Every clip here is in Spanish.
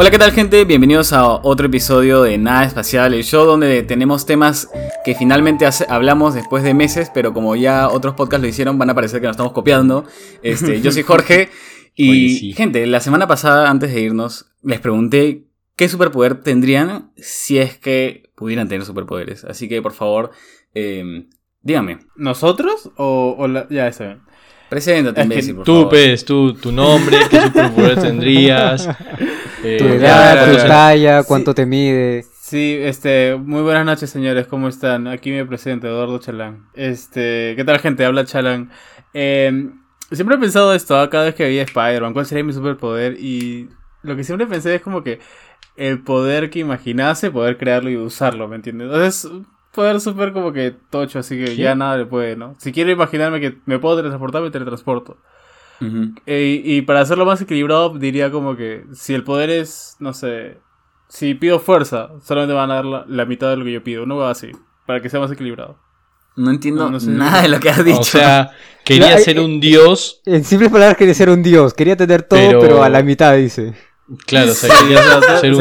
Hola, ¿qué tal gente? Bienvenidos a otro episodio de Nada Espacial, el show donde tenemos temas que finalmente hablamos después de meses, pero como ya otros podcasts lo hicieron, van a parecer que nos estamos copiando. Este, yo soy Jorge y gente, la semana pasada, antes de irnos, les pregunté qué superpoder tendrían si es que pudieran tener superpoderes. Así que, por favor, eh, díganme. ¿Nosotros o, ya está bien? Preséntate, imbécil, por tú, favor. Pez, tú, tu nombre, qué superpoder tendrías. Eh, tu edad, tu talla, cuánto te mide. Sí, este, muy buenas noches, señores, ¿cómo están? Aquí me presento, Eduardo Chalán. Este, ¿qué tal, gente? Habla Chalán. Em, siempre he pensado esto, ¿ah? cada vez que veía Spider-Man, ¿cuál sería mi superpoder? Y lo que siempre pensé es como que el poder que imaginase, poder crearlo y usarlo, ¿me entiendes? Entonces, poder súper como que tocho, así que ya nada le puede, ¿no? Si quiero imaginarme que me puedo teletransportar, me teletransporto. Eh, y para hacerlo más equilibrado, diría como que si el poder es, no sé, si pido fuerza, solamente van a dar la, mitad de lo que yo pido, no va así, para que sea más equilibrado. No entiendo nada de lo que has dicho. O sea, quería ser eh, un dios. En simples palabras, quería ser un dios. Quería tener todo, pero, a la mitad, dice. Claro, o sea, quería ser un,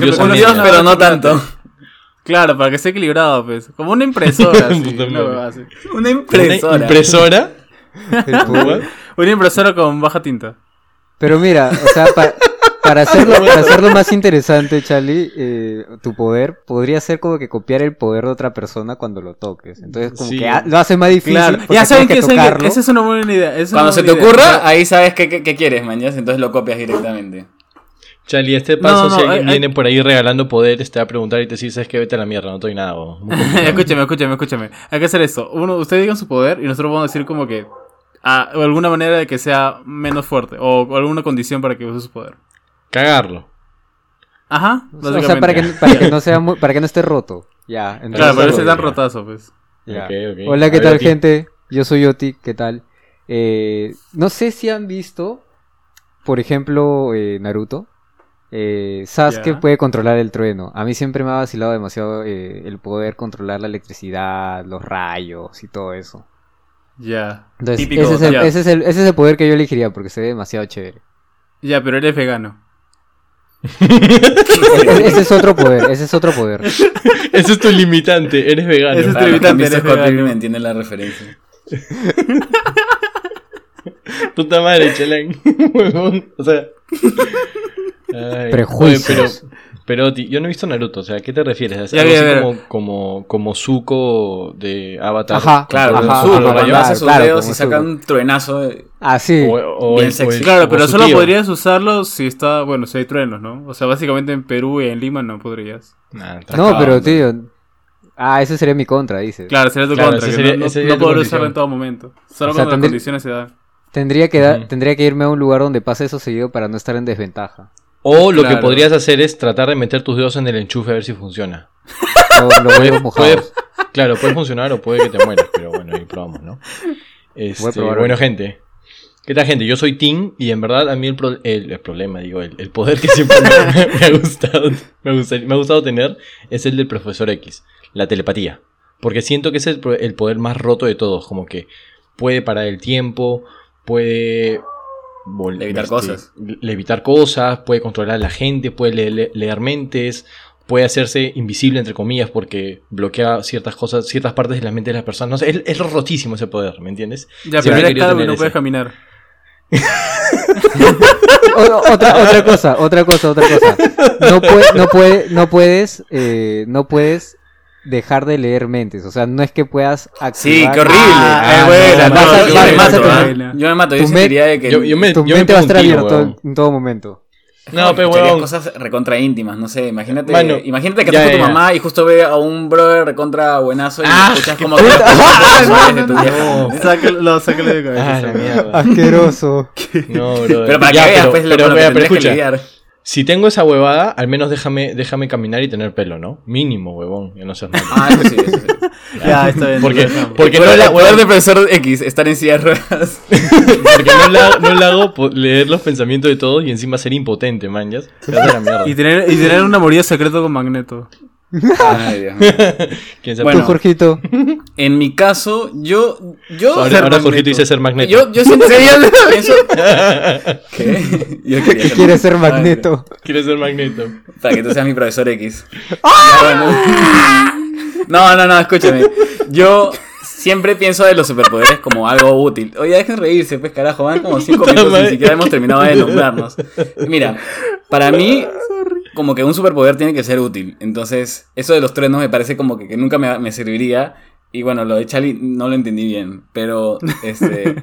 dios, un dios pero no tanto. Claro, para que esté equilibrado, pues. Como una impresora. una, impresora. ¿Una impresora? una impresora con baja tinta. Pero mira, o sea, para, hacerlo, para hacerlo más interesante, Charlie, eh, tu poder podría ser como que copiar el poder de otra persona cuando lo toques. Entonces, como que lo hace más difícil. Claro. Ya saben que, esa es una buena idea. cuando se te ocurra, ahí sabes qué, quieres, mañana, entonces lo copias directamente. Charlie, este paso, si alguien viene por ahí regalando poderes, te va a preguntar y te dice, ¿sabes qué? Vete a la mierda, no estoy nada. escúchame, escúchame, escúchame. Hay que hacer esto. Uno, ustedes digan su poder y nosotros vamos a decir como que... Ah, alguna manera de que sea menos fuerte o, alguna condición para que use su poder. Cagarlo. Ajá, O sea, para que, para que no sea para que no esté roto. Ya. Claro, para que esté tan rotazo, pues. Hola, ¿qué tal, gente? Yo soy Oti, ¿qué tal? Eh, no sé si han visto, por ejemplo, eh, Naruto. Eh, Sasuke puede controlar el trueno. A mí siempre me ha vacilado demasiado eh, el poder controlar la electricidad, los rayos y todo eso. Ya. ese, es el, ese, es el, poder que yo elegiría porque se ve demasiado chévere. Ya, pero eres vegano. ese, es otro poder, ese es otro poder. ese es tu limitante, eres vegano. Ese es tu limitante, eres vegano. me entienden la referencia. Puta madre, chelán. o sea... Prejuicios. Pero, yo no he visto Naruto, o sea, ¿a qué te refieres? ¿Es como, como, como Zuko de Avatar? Ajá, claro, ajá, Zuko, ajá, llevas sus dedos y saca un truenazo. Así. claro, pero solo podrías usarlo si está, bueno, si hay truenos, ¿no? O sea, básicamente en Perú y en Lima no podrías. no, pero tío, Ah, ese sería mi contra, dices. Claro, sería tu contra. no, puedo usarlo en todo momento. Solo cuando las condiciones se dan. Tendría que, tendría que irme a un lugar donde pase eso seguido para no estar en desventaja. O lo que podrías hacer es tratar de meter tus dedos en el enchufe a ver si funciona. claro, puede funcionar o puede que te mueras, pero bueno, ahí probamos, ¿no? Este, bueno, gente. ¿Qué tal, gente? Yo soy Tim y en verdad a mí el, problema, digo, el, poder que siempre me, ha gustado, me, ha gustado tener es el del profesor X, la telepatía. Porque siento que es el, el poder más roto de todos, como que puede parar el tiempo, puede Levitar este, cosas. Levitar cosas, puede controlar a la gente, puede leer, mentes, puede hacerse invisible, entre comillas, porque bloquea ciertas cosas, ciertas partes de la mente de las personas. es, es, rotísimo ese poder, ¿me entiendes? Ya, pero pero no puedes caminar. otra, otra cosa, otra cosa, otra cosa. No, no, puede, no puedes, eh, no puedes dejar de leer mentes. O sea, no es que puedas activar... Sí, qué horrible. Ah, bueno, yo, me mato. Yo sentiría de que... Yo, me, tu mente va a estar abierta en todo momento. No, pero bueno. cosas recontra íntimas, no sé. Imagínate, imagínate que estás con tu mamá y justo ve a un brother recontra buenazo y ah, escuchas como que no, sácalo, sácalo de cabeza. Ah, Asqueroso. No, bro. Pero para que veas, pues, lo que escucha. Que si tengo esa huevada, al menos déjame, déjame caminar y tener pelo, ¿no? Mínimo, huevón. Ya no sé. Ah, eso sí, eso sí. ya, está bien. Porque, porque no la poder de profesor X, estar en silla de ruedas. porque no la, no la hago leer los pensamientos de todos y encima ser impotente, man. ¿ya? Y tener, y tener una morida secreto con Magneto. Ay, Dios mío. ¿Quién se Bueno, Tú, Jorgito. En mi caso, yo. yo Ahora. Jorgito dice ser magneto. Yo, yo siento que pienso. ¿Qué? Yo quería Que quiere ser magneto. Quiere ser magneto. Para que tú seas mi profesor X. Bueno. No, no, no, escúchame. Yo siempre pienso de los superpoderes como algo útil. Oye, dejen reírse, pues carajo, van como cinco Puta minutos y ni siquiera hemos terminado de nombrarnos. Mira, para mí, como que un superpoder tiene que ser útil. Entonces, eso de los truenos me parece como que, que nunca me, me serviría. Y bueno, lo de Charlie no lo entendí bien. Pero, este.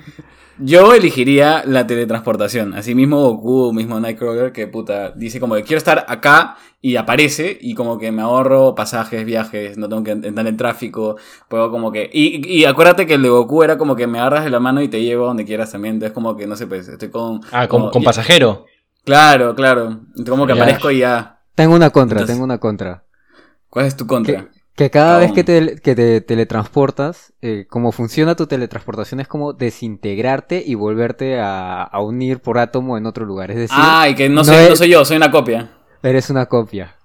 Yo elegiría la teletransportación. Así mismo Goku, mismo Nightcrawler, que puta, dice como que quiero estar acá y aparece y como que me ahorro pasajes, viajes, no tengo que entrar en tráfico, puedo como que... Y, y acuérdate que el de Goku era como que me agarras de la mano y te llevo a donde quieras también, entonces como que no sé, pues estoy con... Ah, con, como- con y- pasajero. Claro, claro. Como que Ya. aparezco y ya... Tengo una contra, Entonces- tengo una contra. ¿Cuál es tu contra? Que cada Aún. vez que te, que te teletransportas, eh, como funciona tu teletransportación es como desintegrarte y volverte a, a unir por átomo en otro lugar. Es decir, Ah, y que no, no soy, es- no soy yo, soy una copia. eres una copia.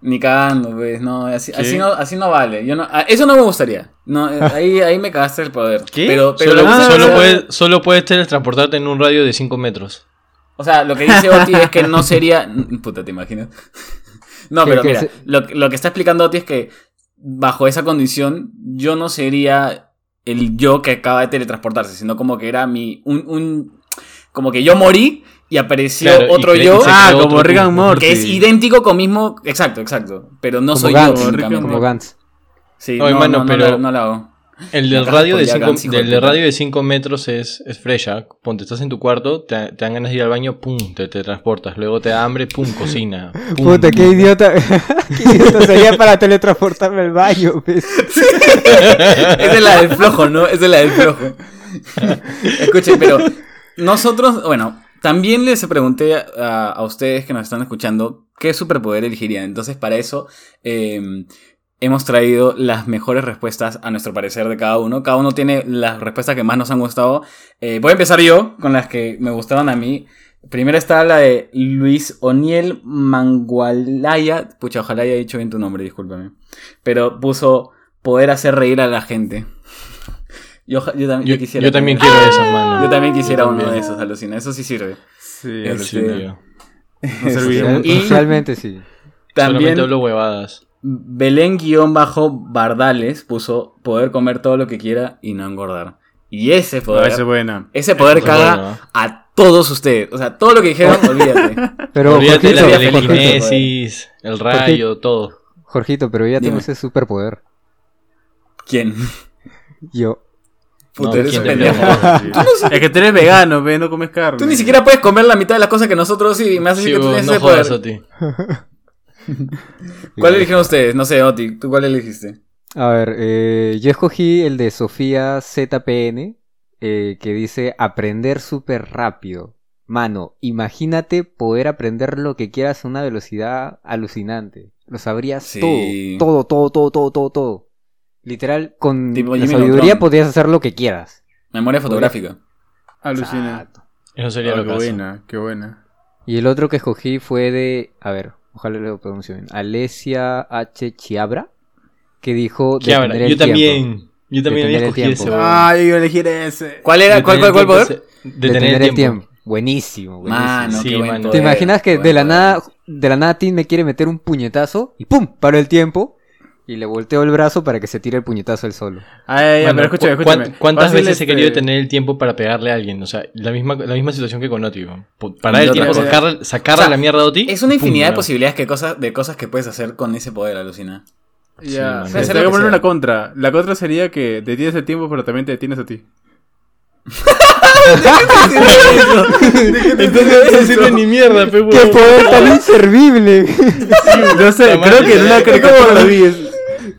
Ni cagando, pues, no, así, así no, así no vale. Yo no, ah, eso no me gustaría. No, eh, ahí, ahí me cagaste el poder. ¿Qué? Pero, pero Solo, solo puedes, solo puedes teletransportarte en un radio de 5 metros. O sea, lo que dice Oti es que no sería. Puta, ¿te imaginas? No, pero mira, se- lo, lo que está explicando Oti es que bajo esa condición yo no sería el yo que acaba de teletransportarse, sino como que era mi. un, un- como que yo morí y apareció Claro, otro yo Ah, como and Morty. que es idéntico con mismo. Exacto, exacto. Pero no Como soy Gantz, yo. Como Gantz. Sí, No, no, no, no pero- no la hago. El del radio de de 5 Gantz, hijo de del de puta. radio de cinco metros es, es fresh. Ponte, estás en tu cuarto, te, te dan ganas de ir al baño, pum, te, te transportas. Luego te da hambre, pum, cocina. pum. Puta, qué idiota. qué idiota sería para teletransportarme al baño. pues. Esa es la del flojo, ¿no? Esa es la del flojo. Escuchen, pero nosotros, bueno, también les pregunté a, a ustedes que nos están escuchando qué superpoder elegirían. Entonces, para eso eh, hemos traído las mejores respuestas a nuestro parecer de cada uno. Cada uno tiene las respuestas que más nos han gustado. Eh, voy a empezar yo con las que me gustaron a mí. Primero está la de Luis Oniel Mangualaya. Pucha, ojalá haya dicho bien tu nombre, discúlpame. Pero puso poder hacer reír a la gente. Yo, yo también Yo, yo quisiera. yo también quiero eso, mano. Yo también quisiera Yo uno de esos, alucina. Eso sí sirve. Sí, Este, Sí, tío. no. Y- Socialmente sí. También Solamente hablo huevadas. Belén-Bardales puso poder comer todo lo que quiera y no engordar. Y ese Ah, poder, esa es buena. ese poder Ese caga bueno, a todos ustedes. O sea, todo lo que dijeron, olvídate. Pero Olvídate la Jorgito, el rayo, todo. Jorgito, pero ya Dime. tengo ese superpoder. ¿Quién? Yo. Puta, No, eres ¿quién un te pendejo. pregunta? Es que tú eres vegano, ve, no comes carne. Tú ni siquiera puedes comer la mitad de las cosas que nosotros y me haces Sí, que tú tienes no ese jodas poder. a ti. ¿Cuál eligieron ustedes? No sé, Oti, ¿tú cuál elegiste? A ver, eh, yo escogí el de Sofía ZPN, eh, que dice aprender súper rápido. Mano, imagínate poder aprender lo que quieras a una velocidad alucinante. Lo sabrías Sí. todo, todo, todo, todo, todo, todo. Literal, con Tipo la Jimmy sabiduría Neutron. podrías hacer lo que quieras. Memoria fotográfica. Alucina. Exacto. Eso sería Ah, lo qué que buena, qué buena. Y el otro que escogí fue de, a ver, ojalá lo pronuncie bien, Alesia H. Chiabra, que dijo el Yo tiempo. también. Yo también había escogido tiempo. ese. Ah, yo iba a elegir ese. ¿Cuál era? ¿Cuál, cuál, cuál Detener poder? el tiempo. Detener el tiempo. Buenísimo, buenísimo. Mano, Sí, qué buen poder, ¿Te imaginas que de la nada, de la nada Tim me quiere meter un puñetazo y ¡pum! paro el tiempo y le volteo el brazo para que se tire el puñetazo él solo? Ay, ya, Mano, pero escúchame, ¿cu- escúchame. cuán- ¿Cuántas Fácil, veces he este, querido tener el tiempo para pegarle a alguien? O sea, la misma, la misma situación que con Oti. Y el tiempo, vez. sacarle, O sea, la mierda a Oti. Es una pum, infinidad de posibilidades que cosas, de cosas que puedes hacer con ese poder, alucina. Ya, Sí, te voy a que poner sea. una contra. La contra sería que detienes el tiempo, pero también te detienes a ti. Entonces no sirve ni mierda, pe. ¡Qué poder tan inservible! No sé, creo que en una caricatura lo vi.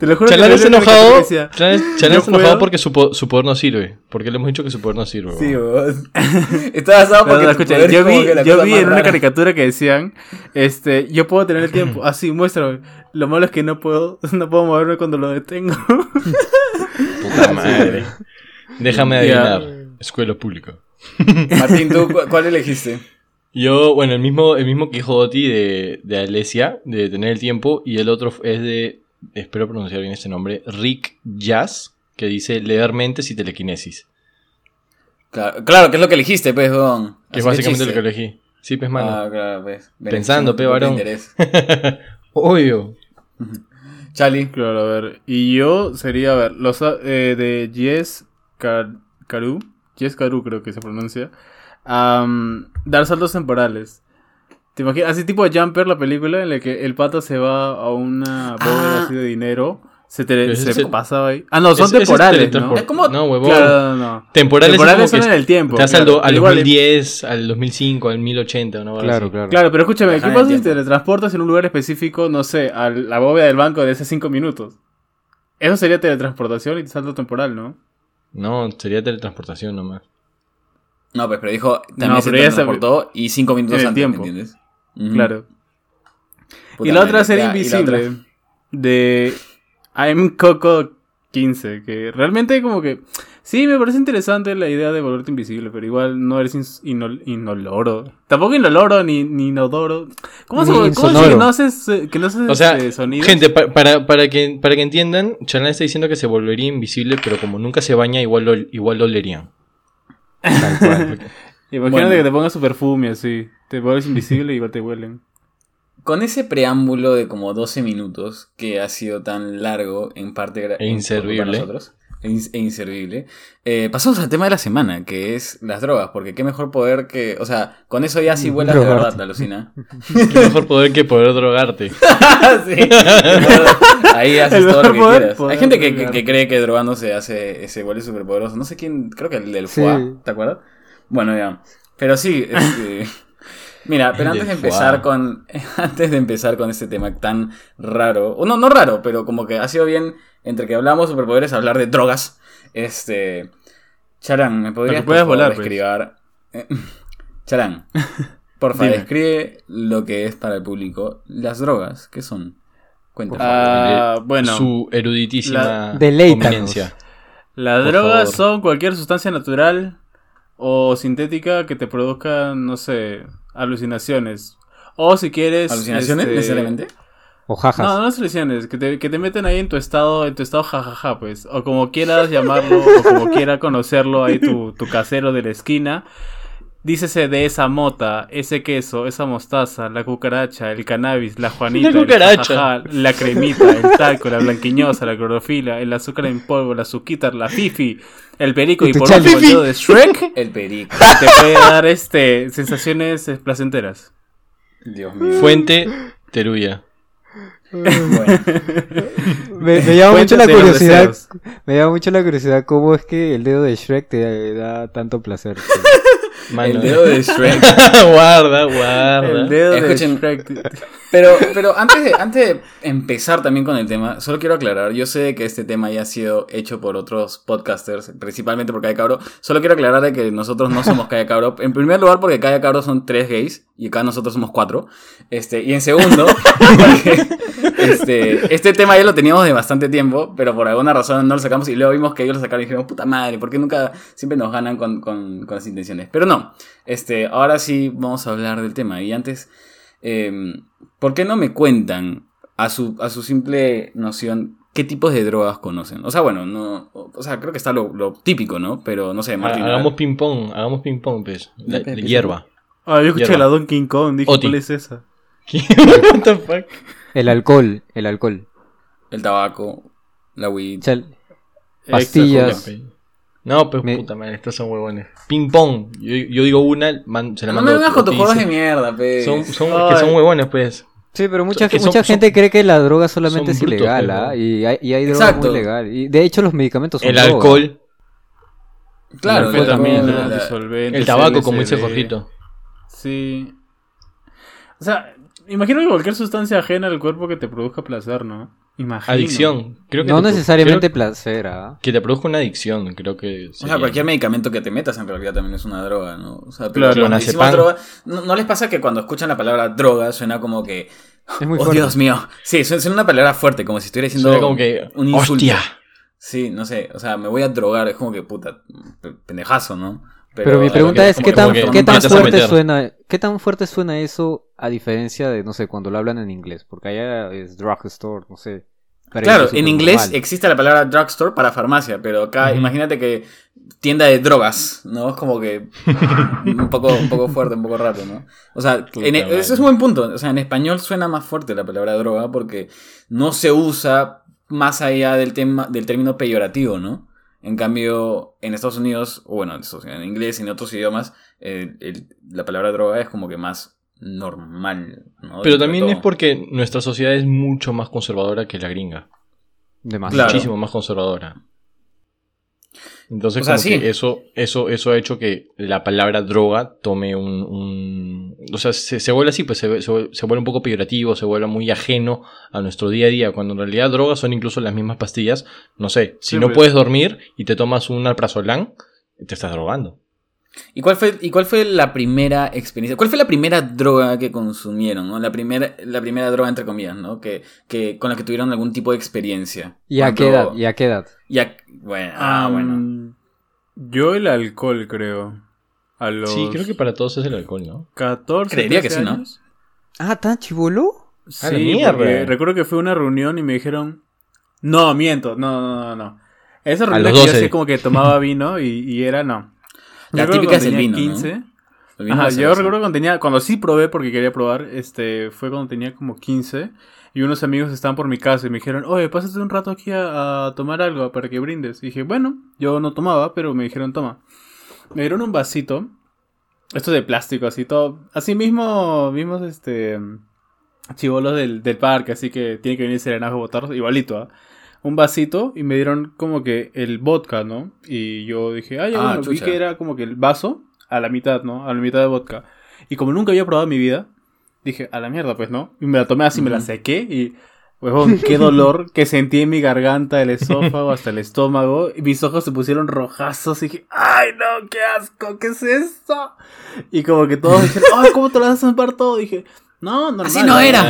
Es- Te lo juro que Chalán una caricatura enojado. que Chalán está enojado puedo- porque su, po- su poder no sirve. Porque le hemos dicho que su poder no sirve. Sí, vos. Está basado porque no, escucha, es yo vi, que la yo vi en una caricatura que decían, este, yo puedo tener el tiempo, así, muéstrame. Lo malo es que no puedo, no puedo moverme cuando lo detengo. Puta madre. Déjame adivinar. Escuela pública. Martín, ¿tú cu- cuál elegiste? Yo, bueno, el mismo, el mismo que dijo Oti de, de Alesia, de tener el tiempo, y el otro es de espero pronunciar bien este nombre, Rick Jazz, que dice leer mentes y telequinesis. Claro, que es lo que elegiste, pues, Don. Que es básicamente lo que elegí. Sí, pues, mano. Ah, claro, pues. Pensando, pe, varón. Obvio. Charlie. Claro, a ver. Y yo sería, a ver, los eh, de Yes Karu. Yes Karu creo que se pronuncia. dar saltos temporales. ¿Te imaginas? Así tipo de Jumper, la película, en la que el pato se va a una bóveda ah. así de dinero se, te, se pasaba ahí. Ah, no, son temporales, ¿no? Es como... No, huevón. Claro, no, Temporales, temporales son en el tiempo. Te al, 2010, al 2005, al 1080, ¿no? Claro, claro. Claro, pero escúchame, ¿qué pasa si te teletransportas en un lugar específico, no sé, a la bóveda del banco de hace 5 minutos? Eso sería teletransportación y salto temporal, ¿no? No, sería teletransportación nomás. No, pues, pero dijo, también no, se teletransportó y 5 minutos antes, tiempo. entiendes? Claro. y la otra sería invisible. De I'm Coco 15, que realmente como que... Sí, me parece interesante la idea de volverte invisible, pero igual no eres inoloro. Tampoco inoloro ni, ni inodoro. ¿Cómo se ¿cómo que no haces, eh, que no haces o sea, eh, Gente, para, para, que, para que entiendan, Chalán está diciendo que se volvería invisible, pero como nunca se baña, igual lo, igual lo olerían. Imagínate que te pongas su perfume así. Te vuelves invisible y igual te huelen. Con ese preámbulo de como 12 minutos que ha sido tan largo en parte e inservible. para nosotros e, e inservible eh, pasamos al tema de la semana que es las drogas porque qué mejor poder que o sea con eso ya sí vuelas de verdad la alucina. Qué mejor poder que poder drogarte. Sí, ahí haces todo lo que quieras. hay gente que, cree que drogándose hace se vuelve súper poderoso no sé quién creo que el del FUA ¿te acuerdas? Bueno ya pero sí este Mira, pero antes de empezar con. Antes de empezar con este tema tan raro. O no, no raro, pero como que ha sido bien. Entre que hablamos de superpoderes, hablar de drogas. Este. Charán, ¿me podrías por favor, pues. describir. Charán, por favor, describe lo que es para el público las drogas. ¿Qué son? Cuéntame. Ah, bueno. Su eruditísima la... Las drogas son cualquier sustancia natural o sintética que te produzca, no sé, alucinaciones. O si quieres. ¿Alucinaciones este, necesariamente? O jajas. No, no alucinaciones, que te, que te meten ahí en tu estado, en tu estado jajaja, pues. O como quieras llamarlo, o como quiera conocerlo ahí tu, tu casero de la esquina. Dícese de esa mota, ese queso, esa mostaza, la cucaracha, el cannabis, la juanita, la, la cremita, el talco, la blanquiñosa, la clorofila, el azúcar en polvo, la suquita, la fifi, el perico y, por último el dedo de Shrek. El perico. Te puede dar este sensaciones placenteras. Dios mío. Fuente Teruya. Bueno. me, llama mucho la curiosidad. Me llama mucho la curiosidad cómo es que el dedo de Shrek te da tanto placer. El dedo de Shrek. guarda, guarda. El dedo de Shrek. Pero, pero antes, de, antes de empezar también con el tema, solo quiero aclarar, yo sé que este tema ya ha sido hecho por otros podcasters, principalmente por Calle Cabro, solo quiero aclarar de que nosotros no somos Calle Cabro, en primer lugar porque Calle Cabro son tres gays y acá nosotros somos cuatro, este, y en segundo, porque este, este tema ya lo teníamos de bastante tiempo, pero por alguna razón no lo sacamos y luego vimos que ellos lo sacaron y dijimos, puta madre, ¿por qué nunca siempre nos ganan con, con, con las intenciones? Pero no, este, ahora sí vamos a hablar del tema y antes... Eh, ¿Por qué no me cuentan a su, a su simple noción qué tipos de drogas conocen? O sea, bueno, no, o sea, creo que está lo, típico, ¿no? Pero no sé, Martín. Hagamos ping pong, hagamos ping pong, pues. La, hierba. Ah, yo escuché la Don King Kong, dije, ¿cuál es esa? What the fuck? El alcohol, el alcohol. El tabaco, la weed. pastillas. No, pues puta madre, estos son huevones. Ping pong. Yo, yo digo una, se la mando. No me vengas con tus juegos de mierda, pe. Son, son, que son huevones, pues. Sí, pero mucha, mucha gente cree que la droga solamente es ilegal, ¿ah? Y hay, y hay droga muy legal. Y de hecho los medicamentos son El alcohol. Claro, el también, el tabaco, como dice Jorgito. Sí. O sea, imagino que cualquier sustancia ajena al cuerpo que te produzca placer, ¿no? Imagino. Adicción. Creo que no necesariamente placer. ¿ah? Que te produzca una adicción, creo que. O sea, cualquier medicamento que te metas en realidad también es una droga, ¿no? O sea, pero claro, droga, ¿no, les pasa que cuando escuchan la palabra droga suena como que. Es muy oh, Dios mío. Sí, suena una palabra fuerte, como si estuviera diciendo como que, un insulto. ¡Hostia! Sí, no sé. O sea, me voy a drogar. Es como que puta, pendejazo, ¿no? Pero, mi pregunta es, ¿qué tan, ¿qué tan fuerte suena qué tan fuerte suena eso a diferencia de, no sé, cuando lo hablan en inglés? Porque allá es drugstore, no sé. Claro, en inglés existe la palabra drugstore para farmacia, pero acá imagínate que tienda de drogas, ¿no? Es como que un poco, un poco fuerte, un poco rápido, ¿no? O sea, e, ese es un buen punto. O sea, en español suena más fuerte la palabra droga porque no se usa más allá del, tema, del término peyorativo, ¿no? En cambio, en Estados Unidos, o bueno, en inglés y en otros idiomas, la palabra droga es como que más normal. ¿no? Pero también es porque nuestra sociedad es mucho más conservadora que la gringa. Muchísimo más conservadora. Entonces, eso, eso, eso ha hecho que la palabra droga tome un. o sea, se, vuelve así, pues se, vuelve un poco peyorativo, se vuelve muy ajeno a nuestro día a día. Cuando en realidad drogas son incluso las mismas pastillas. No sé, si no pues. puedes dormir y te tomas un alprazolam, te estás drogando. ¿Y cuál, fue, ¿Y cuál fue la primera experiencia? ¿Cuál fue la primera droga que consumieron? ¿no? La, primera, la primera droga, entre comillas, ¿no? Que, que, con la que tuvieron algún tipo de experiencia. ¿Y a qué edad? ¿Y a qué edad? Bueno, ah, bueno. Yo el alcohol, creo. A los... Sí, creo que para todos es el alcohol, ¿no? 14. Creería que sí, ¿no? Ah, ¿tan chivolo? Sí, recuerdo que fue una reunión y me dijeron. No, miento, no, no, no, no. Esa reunión que yo así como que tomaba vino y, y era no. La típica es el vino. 15. Ajá, yo recuerdo cuando tenía, cuando sí probé porque quería probar, este, fue cuando tenía como 15 y unos amigos estaban por mi casa y me dijeron, oye, pásate un rato aquí a, tomar algo para que brindes. Y dije, bueno, yo no tomaba, pero me dijeron, toma. Me dieron un vasito, esto de plástico, así todo, así mismo, vimos este, chivolos del, del parque, así que tiene que venir serenajo a botar, igualito, ¿ah? Un vasito y me dieron como que el vodka, ¿no? Y yo dije, ah, ya bueno, vi que era como que el vaso a la mitad, ¿no? A la mitad de vodka. Y como nunca había probado en mi vida, dije, a la mierda, pues, ¿no? Y me la tomé así, me la sequé y, huevón, qué dolor que sentí en mi garganta, el esófago, hasta el estómago. Y mis ojos se pusieron rojazos y dije, ¡ay, no, qué asco! ¿Qué es esto? Y como que todos dijeron, ¡ay, cómo te lo vas a zampar todo! dije, no, normal. Así no era.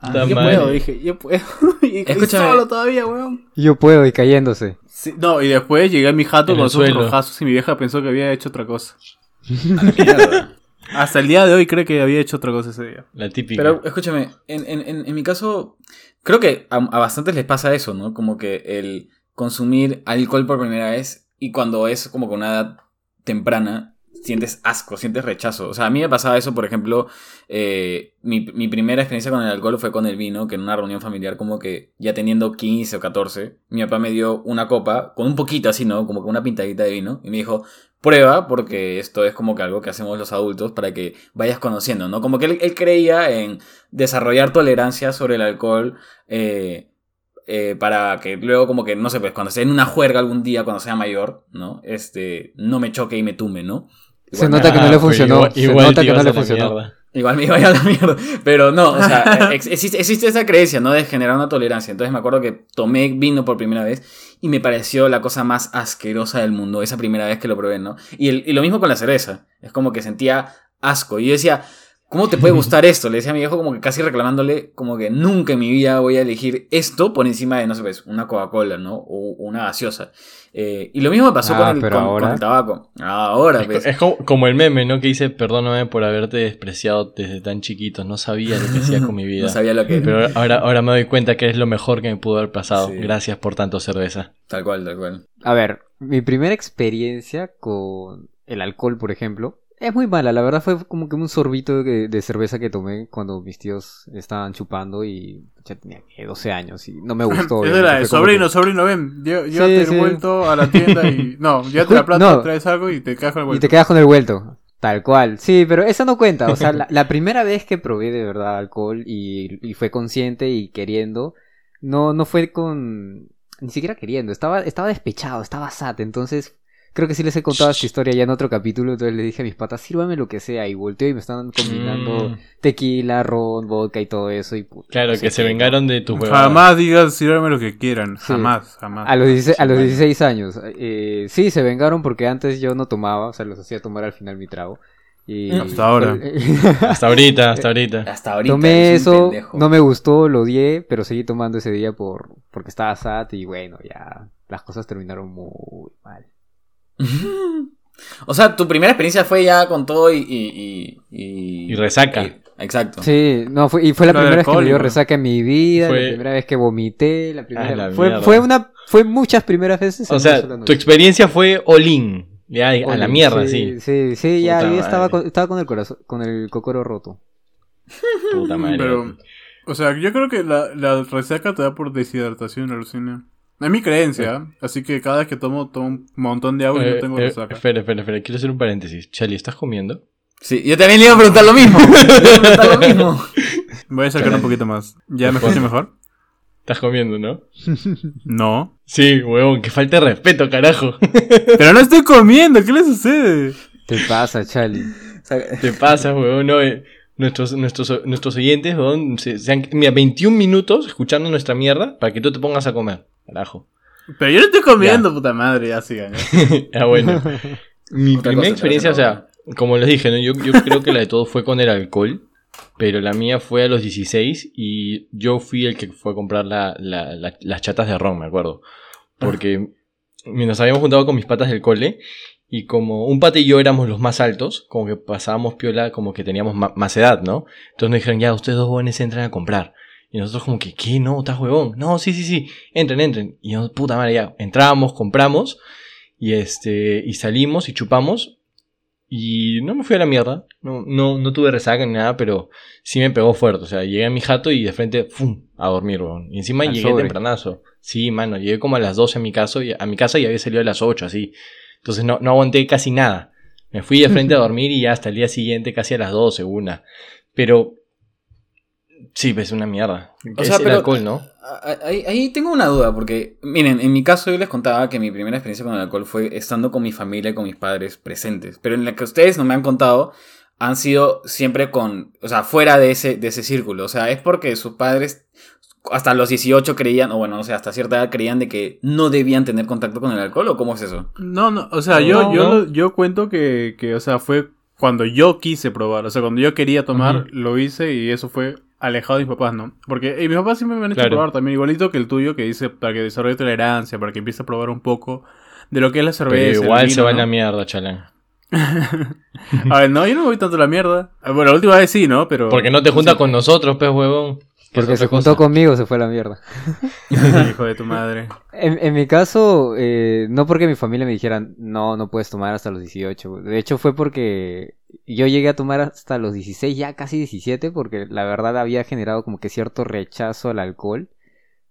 Ah, yo puedo, dije, yo puedo. y, solo todavía, weón. Yo puedo, y cayéndose. no, y después llegué a mi jato con los rojazos y mi vieja pensó que había hecho otra cosa. Hasta el día de hoy creo que había hecho otra cosa ese día. La típica. Pero escúchame, en, en, en mi caso, creo que a, a, bastantes les pasa eso, ¿no? Como que el consumir alcohol por primera vez y cuando es como con una edad temprana, sientes asco, sientes rechazo. O sea, a mí me pasaba eso, por ejemplo, eh, mi, mi, primera experiencia con el alcohol fue con el vino, que en una reunión familiar, como que ya teniendo 15 o 14, mi papá me dio una copa, con un poquito así, ¿no? Como con una pintadita de vino, y me dijo, prueba, porque esto es como que algo que hacemos los adultos para que vayas conociendo, ¿no? Como que él, creía en desarrollar tolerancia sobre el alcohol. Eh, eh, para que luego como que, no sé, pues cuando esté en una juerga algún día, cuando sea mayor, ¿no? Este, no me choque y me tume, ¿no? Se nota que no le funcionó. se nota que no le funcionó. Igual me iba a ir a la mierda. Pero no, o sea, existe, esa creencia, ¿no? De generar una tolerancia. Entonces me acuerdo que tomé vino por primera vez y me pareció la cosa más asquerosa del mundo, esa primera vez que lo probé, ¿no? Y, y lo mismo con la cerveza. Es como que sentía asco. Y yo decía, ¿Cómo te puede gustar esto? Le decía a mi viejo como que casi reclamándole como que nunca en mi vida voy a elegir esto por encima de, no sé, pues, una Coca-Cola, ¿no? O una gaseosa. Eh, y lo mismo me pasó con, ah, el, tabaco. Ahora, es, pues. Es como, el meme, ¿no? Que dice, perdóname por haberte despreciado desde tan chiquito. No sabía lo que hacía con mi vida. no sabía lo que... Pero ahora, ahora me doy cuenta que es lo mejor que me pudo haber pasado. Gracias por tanto cerveza. Tal cual, tal cual. A ver, mi primera experiencia con el alcohol, por ejemplo, es muy mala, la verdad fue como que un sorbito de, cerveza que tomé cuando mis tíos estaban chupando y ya tenía 12 años y no me gustó. es era sobrino, sobrino, ven, yo, te he vuelto a la tienda y no, ya te la plata, traes algo y te quedas con el vuelto. Y te quedas con el vuelto. Tal cual, sí, pero eso no cuenta, o sea, la, primera vez que probé de verdad alcohol y, y, fue consciente y queriendo, no, no fue con, ni siquiera queriendo, estaba, estaba despechado, estaba sat, entonces Creo que sí les he contado esta historia ya en otro capítulo, entonces le dije a mis patas, sírvame lo que sea, y volteó y me estaban combinando mm. tequila, ron, vodka y todo eso. Y, claro, que se vengaron de tu juego. Jamás digas sírvame lo que quieran, jamás, jamás. A los, 16, a los 16 años. Eh, sí, se vengaron porque antes yo no tomaba, o sea, los hacía tomar al final mi trago. Y... Hasta ahora. hasta ahorita, hasta ahorita. Hasta ahorita. Tomé eso, no me gustó, lo odié, pero seguí tomando ese día por porque estaba sad y bueno, ya las cosas terminaron muy mal. o sea, tu primera experiencia fue ya con todo y. Y, y, resaca. exacto. Sí, no, fue, y fue la primera vez que me dio resaca en mi vida, la primera vez que vomité, la primera fue, fue, una, fue muchas primeras veces. O sea, tu experiencia fue all ya, a la mierda, sí. Sí, sí, ya ahí estaba con, estaba con el corazón, con el cocoro roto. Puta madre. Pero, o sea, yo creo que la, la resaca te da por deshidratación, alucina. Es mi creencia, así que cada vez que tomo, tomo un montón de agua y no eh, tengo eh, resaca. Espera, espera, espera, quiero hacer un paréntesis. Charlie, ¿estás comiendo? Sí, yo también le iba a preguntar lo mismo. lo mismo. Voy a sacar un poquito más. ¿Ya me escucho mejor? Estás comiendo, ¿no? No. Sí, huevón, que falta de respeto, carajo. Pero no estoy comiendo, ¿qué le sucede? Te pasa, Charlie. Te pasa, huevón, no. Eh, nuestros, nuestros, nuestros oyentes, huevón, se, mira, 21 minutos escuchando nuestra mierda para que tú te pongas a comer, carajo. Pero yo no estoy comiendo, puta madre, ya sigan. ah, bueno. Mi primera experiencia, o sea, como les dije, ¿no? yo, yo creo que la de todo fue con el alcohol. Pero la mía fue a los 16 y yo fui el que fue a comprar la, la, las chatas de ron, me acuerdo. Porque nos habíamos juntado con mis patas del cole y como un pata y yo éramos los más altos, como que pasábamos piola, como que teníamos más edad, ¿no? Entonces nos dijeron, ya, ustedes dos jóvenes entran a comprar. Y nosotros como que, ¿qué? No, estás huevón. No, sí, sí, sí, entren, entren. Y yo, puta madre, ya, entrábamos, compramos y este, y salimos y chupamos y no me fui a la mierda. No, no, no tuve resaca ni nada, pero sí me pegó fuerte. O sea, llegué a mi jato y de frente, ¡fum! a dormir, weón. Y encima llegué tempranazo. Sí, mano, llegué como a las 12 a mi, casa y, a mi casa y había salido a las 8, así. Entonces no, no aguanté casi nada. Me fui de frente a dormir y ya hasta el día siguiente, casi a las 12, una. Pero Sí, pues, es una mierda. O es sea, el alcohol, ¿no? Ahí, tengo una duda, porque, miren, en mi caso yo les contaba que mi primera experiencia con el alcohol fue estando con mi familia y con mis padres presentes. Pero en la que ustedes no me han contado, han sido siempre con, o sea, fuera de ese, de ese círculo. O sea, es porque sus padres hasta los 18 creían, o bueno, no sé, hasta cierta edad creían de que no debían tener contacto con el alcohol, ¿o cómo es eso? No, no, o sea, yo, yo, yo cuento que, que, o sea, fue cuando yo quise probar, o sea, cuando yo quería tomar, lo hice y eso fue alejado de mis papás, ¿no? Porque mis papás siempre me han hecho probar también, igualito que el tuyo, que dice para que desarrolle tolerancia, para que empiece a probar un poco de lo que es la cerveza. Pero igual se va en la mierda, chalán. a ver, no, yo no me voy tanto a la mierda. Bueno, la última vez sí, ¿no? Pero... Porque no te juntas con nosotros, pez huevón. Porque se juntó conmigo, se fue a la mierda. Hijo de tu madre. En, mi caso, eh, no porque mi familia me dijera, no, no puedes tomar hasta los 18. De hecho, fue porque yo llegué a tomar hasta los 16, ya casi 17, porque la verdad había generado como que cierto rechazo al alcohol.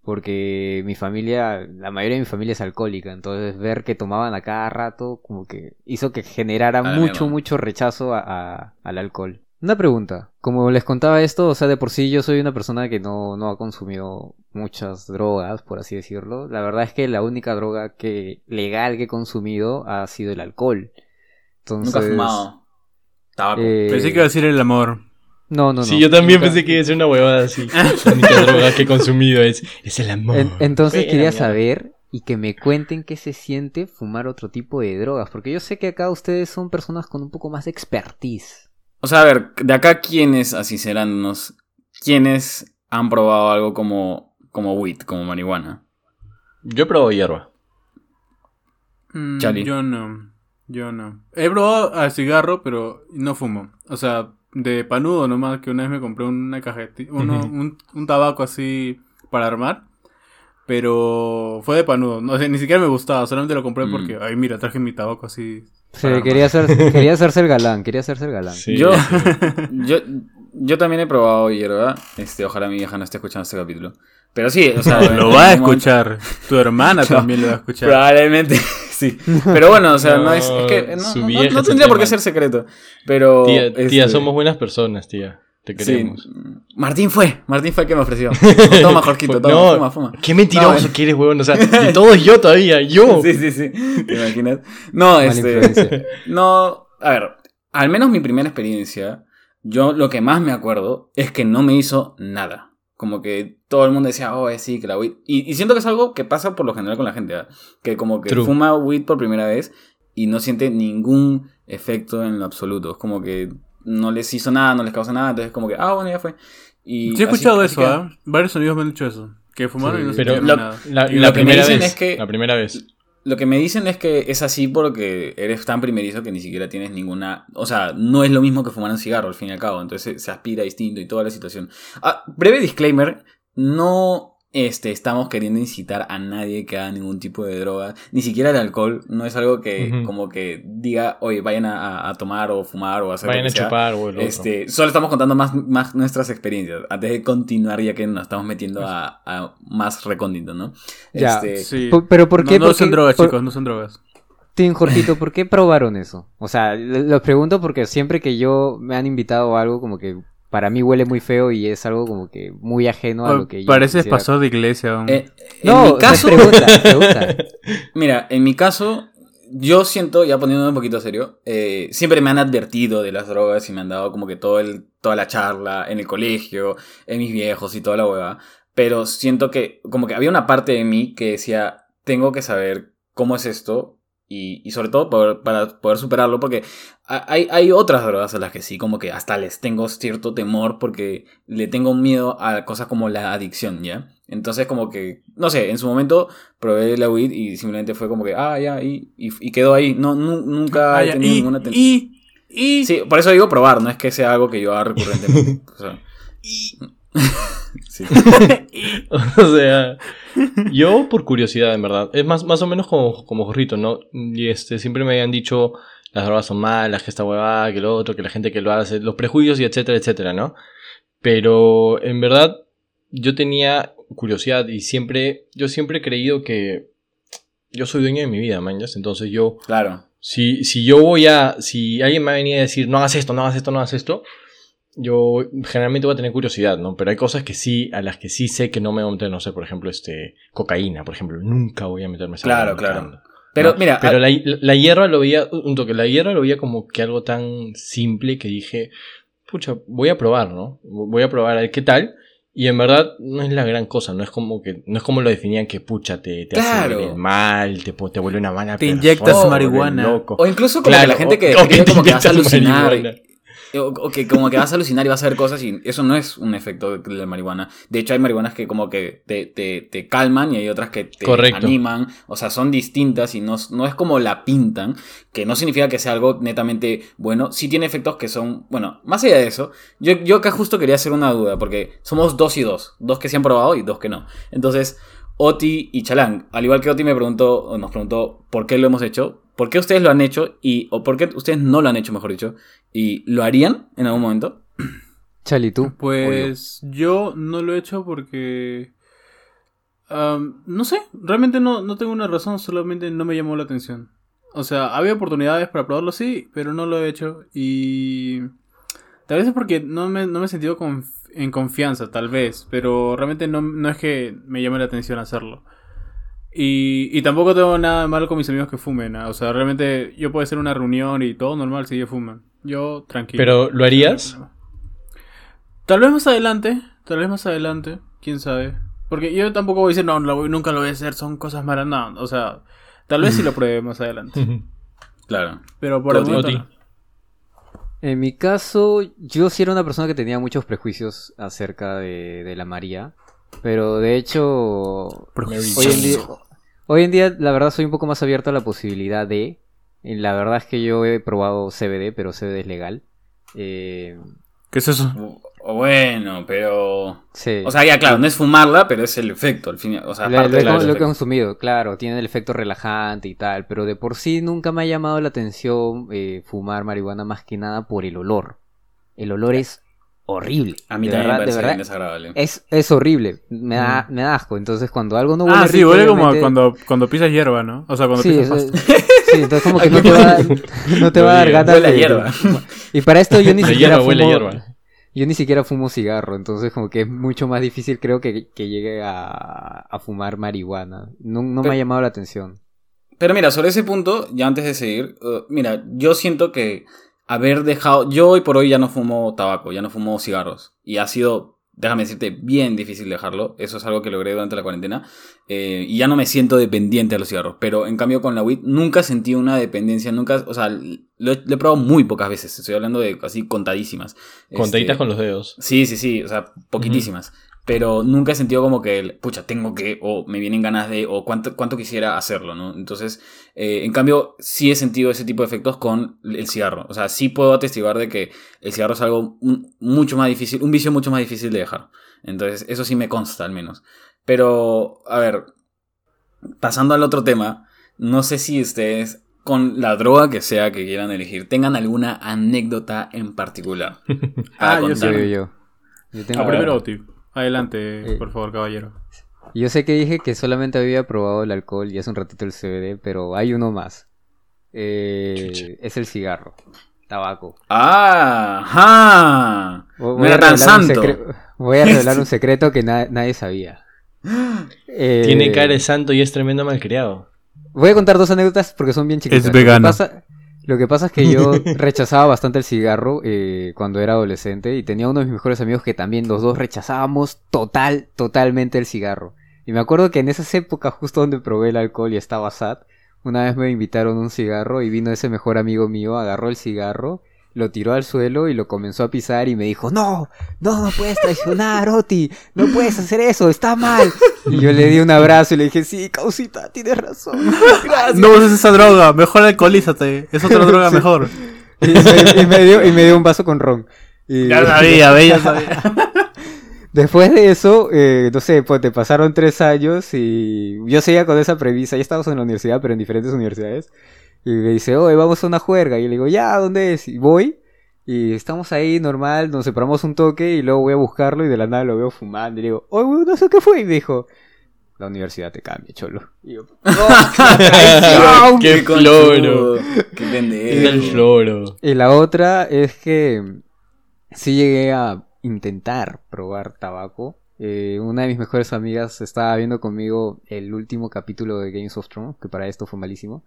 Porque mi familia, la mayoría de mi familia es alcohólica, entonces ver que tomaban a cada rato como que hizo que generara mucho, mucho rechazo al alcohol. Una pregunta, como les contaba esto, o sea, de por sí yo soy una persona que no, no ha consumido muchas drogas, por así decirlo. La verdad es que la única droga que legal que he consumido ha sido el alcohol. Entonces, Nunca he fumado. Tabaco. Eh, pensé que iba a decir el amor. No, no, no. Sí, yo también pensé que iba a ser una huevada así. la única droga que he consumido es, es el amor. entonces quería saber y que me cuenten qué se siente fumar otro tipo de drogas. Porque yo sé que acá ustedes son personas con un poco más de expertise. O sea, a ver, de acá, ¿quiénes, así seránnos, quiénes han probado algo como, como weed, como marihuana? Yo he probado hierba. Mm, yo no. Yo no. He probado a cigarro, pero no fumo. O sea, de panudo nomás, que una vez me compré una cajetilla, un, un, tabaco así para armar. Pero fue de panudo. No sé, ni siquiera me gustaba, solamente lo compré mm. porque, ay, mira, traje mi tabaco así Sí, quería, hacer, quería hacerse el galán, quería hacerse el galán. Yo, yo, yo también he probado hierba. Este, ojalá mi vieja no esté escuchando este capítulo. Pero sí, o sea. lo va a escuchar. Tu hermana también lo va a escuchar. Probablemente, sí. Pero bueno, o sea, no, es, es, que no, no tendría por qué ser secreto. Pero. Tía, tía, este somos buenas personas, tía. Te queremos. Martín fue, Martín fue el que me ofreció. Toma, Jorquito, toma, no, fuma, fuma. Qué mentiroso no, quieres, huevón. O sea, y todo yo todavía, yo. Sí, sí, sí. ¿Te imaginas? No, este. No, a ver, al menos mi primera experiencia, yo lo que más me acuerdo es que no me hizo nada. Como que todo el mundo decía, oh, sí, que la weed. Y, siento que es algo que pasa por lo general con la gente, ¿verdad? Que como que fuma weed por primera vez y no siente ningún efecto en lo absoluto. Es como que no les hizo nada, no les causó nada, entonces como que, ah, bueno, ya fue. Y sí he escuchado eso, ¿eh? Varios amigos me han dicho eso, que fumaron y no pero nada. La, la primera vez, es que... La primera vez. lo que me dicen es que es así porque eres tan primerizo que ni siquiera tienes ninguna. O sea, no es lo mismo que fumar un cigarro al fin y al cabo. Entonces se aspira distinto y toda la situación. Ah, breve disclaimer: no este, estamos queriendo incitar a nadie que haga ningún tipo de droga, ni siquiera el alcohol, no es algo que como que diga, oye, vayan a, tomar o fumar o hacer Vayan a chupar o este, Solo estamos contando más, más nuestras experiencias, antes de continuar ya que nos estamos metiendo a, más recóndito, ¿no? Ya, este, Pero ¿por qué? No, son drogas, chicos, no son drogas. Tim, Jorgito, ¿por qué probaron eso? O sea, lo pregunto porque siempre que yo me han invitado a algo como que para mí huele muy feo y es algo como que muy ajeno a oh, lo que yo Pareces pastor de iglesia. Eh, no, en mi caso, pregunta, pregunta. Mira, en mi caso, yo siento, ya poniéndome un poquito serio, eh, siempre me han advertido de las drogas y me han dado como que todo el, toda la charla en el colegio, en mis viejos y toda la hueva. Pero siento que como que había una parte de mí que decía, tengo que saber cómo es esto y, sobre todo para poder superarlo, porque hay, hay, otras drogas a las que sí, como que hasta les tengo cierto temor porque le tengo miedo a cosas como la adicción, ¿ya? Entonces como que, no sé, en su momento probé la weed y simplemente fue como que, ah, ya, y, y, quedó ahí. No, nunca ah, he tenido ninguna y, y, Sí, por eso digo probar, no es que sea algo que yo haga recurrentemente. o sea. o sea, yo por curiosidad, en verdad. Es más, más o menos como, como Jorrito, ¿no? Y este, siempre me habían dicho las drogas son malas, que esta huevada, que lo otro, que la gente que lo hace, los prejuicios y etcétera, etcétera, ¿no? Pero en verdad yo tenía curiosidad y siempre, yo siempre he creído que yo soy dueño de mi vida, manjas. Entonces yo... Claro. Si, si yo voy a... Si alguien me venía a decir, no hagas esto, no hagas esto, no hagas esto, yo generalmente voy a tener curiosidad, ¿no? Pero hay cosas que sí, a las que sí sé que no me voy a meter, no sé, por ejemplo, este, cocaína, por ejemplo, nunca voy a meterme esa Claro, claro. Pero mira. Pero la, la, hierba lo veía, un toque, la hierba lo veía como que algo tan simple que dije, pucha, voy a probar, ¿no? Voy a probar a ver qué tal. Y en verdad no es la gran cosa, no es como que no es como lo definían que pucha te, te hace mal, te, te vuelve una mala Te inyectas marihuana. O incluso como la gente que, como que vas a alucinar. O, que como que vas a alucinar y vas a ver cosas y eso no es un efecto de la marihuana. De hecho hay marihuanas que como que te, te, te calman y hay otras que te animan. O sea, son distintas y no, no es como la pintan, que no significa que sea algo netamente bueno. Sí tiene efectos que son, bueno, más allá de eso, yo, yo acá justo quería hacer una duda, porque somos dos y dos, dos que se han probado y dos que no. Entonces, Oti y Chalán, al igual que Oti me preguntó, nos preguntó por qué lo hemos hecho, por qué ustedes lo han hecho y, o por qué ustedes no lo han hecho, mejor dicho, y lo harían en algún momento. Chali, ¿tú? Pues yo no lo he hecho porque... no sé, realmente no, no tengo una razón, solamente no me llamó la atención. O sea, había oportunidades para probarlo, sí, pero no lo he hecho. Y tal vez es porque no me, no me he sentido en confianza, tal vez. Pero realmente no, no es que me llame la atención hacerlo. Y, y tampoco tengo nada malo con mis amigos que fumen. O sea, realmente yo puedo hacer una reunión y todo normal si ellos fuman. Yo tranquilo. ¿Pero lo harías? Tal vez más adelante. Tal vez más adelante. Quién sabe. Porque yo tampoco voy a decir, no, nunca lo voy a hacer. Son cosas malas. No, o sea, tal vez sí lo pruebe más adelante. claro. Pero por el momento En mi caso, yo sí era una persona que tenía muchos prejuicios acerca de, de la María. Pero de hecho, hoy en, día, hoy en día la verdad soy un poco más abierto a la posibilidad de... La verdad es que yo he probado CBD, pero CBD es legal. Eh... ¿Qué es eso? Bueno, pero... Sí. O sea, ya claro, no es fumarla, pero es el efecto. Al fin, o sea, lo, lo, lo he consumido, claro, tiene el efecto relajante y tal, pero de por sí nunca me ha llamado la atención eh, fumar marihuana más que nada por el olor. El olor es horrible. A mí también me parece desagradable. Es, es horrible, me da, me da asco. Entonces cuando algo no huele Ah, sí, huele como cuando, cuando pisas hierba, ¿no? O sea, cuando pisas pasto. Sí, entonces como que no te va, no te va a dar ganas de... hierba. Y para esto yo ni siquiera fumo... Hierba. Yo ni siquiera fumo cigarro, entonces como que es mucho más difícil creo que, que llegue a, a fumar marihuana. No, no me ha llamado la atención. Pero mira, sobre ese punto, ya antes de seguir, uh, mira, yo siento que haber dejado. Yo hoy por hoy ya no fumo tabaco, ya no fumo cigarros. Y ha sido, déjame decirte, bien difícil dejarlo. Eso es algo que logré durante la cuarentena. Eh, y ya no me siento dependiente a los cigarros. Pero en cambio con la weed nunca sentí una dependencia. Nunca, o sea, lo, he probado muy pocas veces. Estoy hablando de así contadísimas. Contaditas este, con los dedos. Sí, sí, sí. O sea, poquitísimas. Pero nunca he sentido como que, pucha, tengo que, o me vienen ganas de, o cuánto, cuánto quisiera hacerlo, ¿no? Entonces, eh, en cambio, sí he sentido ese tipo de efectos con el cigarro. O sea, sí puedo atestiguar de que el cigarro es algo mucho más difícil, un vicio mucho más difícil de dejar. Entonces, eso sí me consta al menos. Pero, a ver, pasando al otro tema, no sé si ustedes, con la droga que sea que quieran elegir, tengan alguna anécdota en particular. ah, yo sé. Yo. yo tengo... Ah, primero, Adelante, eh, por favor, caballero. Yo sé que dije que solamente había probado el alcohol y hace un ratito el CBD, pero hay uno más. Eh, es el cigarro. Tabaco. ¡Ah! Voy, a tan santo. Voy a revelar un secreto que nadie sabía. Tiene cara de santo y es tremendo malcriado. Voy a contar dos anécdotas porque son bien chiquitas. Es vegano. Lo que pasa es que yo rechazaba bastante el cigarro eh, cuando era adolescente y tenía uno de mis mejores amigos que también los dos rechazábamos total, totalmente el cigarro. Y me acuerdo que en esas épocas, justo donde probé el alcohol y estaba sad, una vez me invitaron un cigarro y vino ese mejor amigo mío, agarró el cigarro lo tiró al suelo y lo comenzó a pisar y me dijo, no, no, no puedes traicionar, Oti, no puedes hacer eso, está mal. Y yo le di un abrazo y le dije, sí, causita, tienes razón. No uses esa droga, mejor alcoholízate, es otra droga mejor. Y me, dio, un vaso con ron. Y... Ya sabía, ya sabía. Después de eso, eh, no sé, pues te pasaron tres años y yo seguía con esa premisa, ya estábamos en la universidad, pero en diferentes universidades. Y me dice, oye, vamos a una juerga. Y le digo, ya, ¿dónde es? Y voy. Y estamos ahí normal, nos separamos un toque y luego voy a buscarlo y de la nada lo veo fumando. Y le digo, oye, no sé qué fue. Y me dijo, la universidad te cambia, cholo. Y yo, ¡Oh, ¡Qué floro! ¡Qué pendejo! el floro! Y la otra es que sí llegué a intentar probar tabaco. Eh, una de mis mejores amigas estaba viendo conmigo el último capítulo de Games of Thrones, que para esto fue malísimo.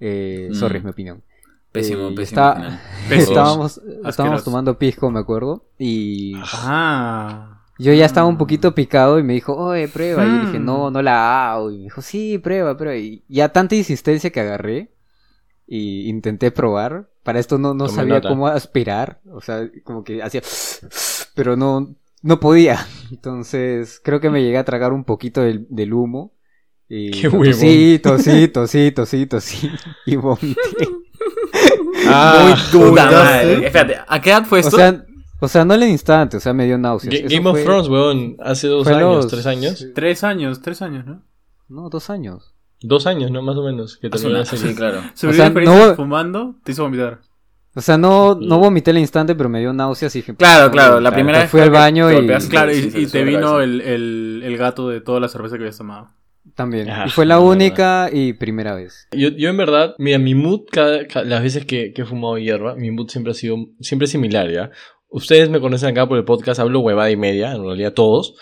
Eh, Sorry, es mm. mi opinión. Pésimo, eh, pésimo. estábamos, estábamos tomando pisco, me acuerdo. Y. Ah. Yo ya estaba un poquito picado y me dijo, oye, prueba. Y yo dije, no, hmm. no la hago. Y me dijo, sí, prueba, prueba. Y ya tanta insistencia que agarré y intenté probar. Para esto no, no sabía cómo aspirar. O sea, como que hacía. Pero no, no podía. Entonces, creo que me llegué a tragar un poquito del, del humo. Y Qué tosí, tosí, tosí, tosí, tosí, y vomité. Ah, Muy Espérate, ¿a qué edad fue esto? O sea, o sea, no en el instante, o sea, me dio náuseas. Game of Thrones, weón, hace dos años, tres años. Tres años, tres años, ¿no? No, dos años. Dos años, ¿no? Más o menos. Que terminó Sí, claro. o sea, no... fumando, te hizo vomitar. O sea, no, no vomité el instante, pero me dio náuseas y dije... Claro, claro, la primera vez fui al baño y... Claro, y, te vino el, el, el gato de toda la cerveza que habías tomado. También. y fue la única y primera vez. Yo, yo en verdad, mira, mi mood, cada, las veces que, que, he fumado hierba, mi mood siempre ha sido siempre similar, ¿ya? Ustedes me conocen acá por el podcast, hablo huevada y media, en realidad todos,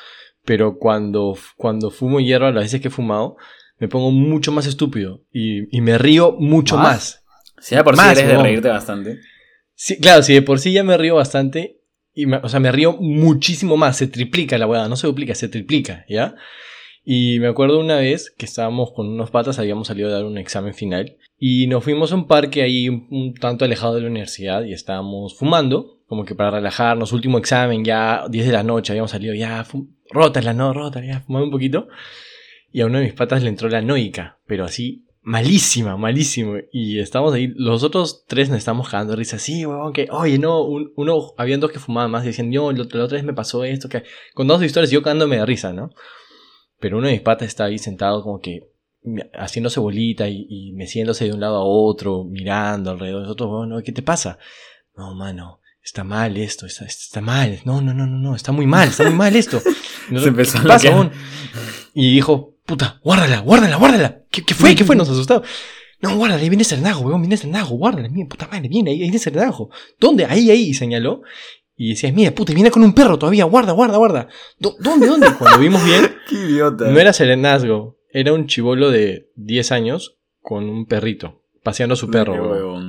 pero cuando, cuando fumo hierba, las veces que he fumado, me pongo mucho más estúpido y, y me río mucho más. Si ya por sí eres de reírte bastante. Sí, claro, si de por sí ya me río bastante, y me, o sea, me río muchísimo más, se triplica la huevada, no se duplica, se triplica, ¿ya? Y me acuerdo una vez que estábamos con unos patas, habíamos salido a dar un examen final y nos fuimos a un parque ahí un, tanto alejado de la universidad y estábamos fumando, como que para relajarnos, último examen, ya 10 de la noche, habíamos salido ya, rótala, no, rótala, ya, fumando un poquito. Y a uno de mis patas le entró la noica, pero así malísima, malísimo. Y estamos ahí, los otros tres nos estamos cagando risa. Sí, huevón, que, oye, no, uno, habían dos que fumaban más y decían, yo, la otra vez me pasó esto, que, con dos historias yo cagándome de risa, ¿no? Pero uno de mis patas está ahí sentado como que haciéndose bolita y, y meciéndose de un lado a otro, mirando alrededor de nosotros, bueno, ¿qué te pasa? No, mano, está mal esto, está, está mal, no, no, no, no, no, está muy mal, está muy mal esto. Se empezó ¿Qué pasa, Y dijo, puta, guárdala, guárdala, guárdala. ¿Qué, qué fue? ¿Qué fue? Nos asustó. No, guárdala, ahí viene Cernajo, weón, viene Cernajo, guárdala, mira, puta madre, viene, ahí, ahí viene Cernajo. ¿Dónde? Ahí, ahí, señaló. Y decías, mira, puta, viene con un perro todavía, guarda, guarda, guarda. ¿Dónde, dónde? Cuando vimos bien, Qué idiota. no era serenazgo, era un chivolo de 10 años con un perrito, paseando a su perro.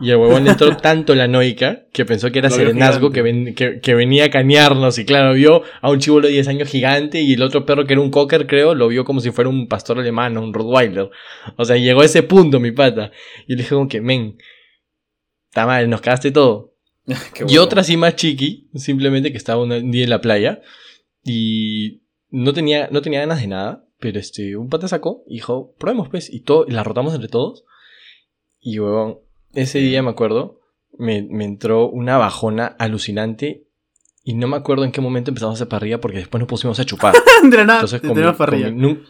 Y el huevón entró tanto la noica que pensó que era serenazgo que, que, venía a cañarnos. Y claro, vio a un chivolo de 10 años gigante y el otro perro que era un cocker, creo, lo vio como si fuera un pastor alemán o un Rottweiler. O sea, llegó a ese punto, mi pata. Y le dije como que, men, está mal, nos cagaste todo. y otra así más chiqui, simplemente que estaba un día en la playa. Y no tenía, no tenía ganas de nada, pero este, un pata sacó y dijo, probemos pues, y todo, la rotamos entre todos. Y huevón, ese día me acuerdo, me, me entró una bajona alucinante y no me acuerdo en qué momento empezamos a hacer parrilla porque después nos pusimos a chupar. Entonces.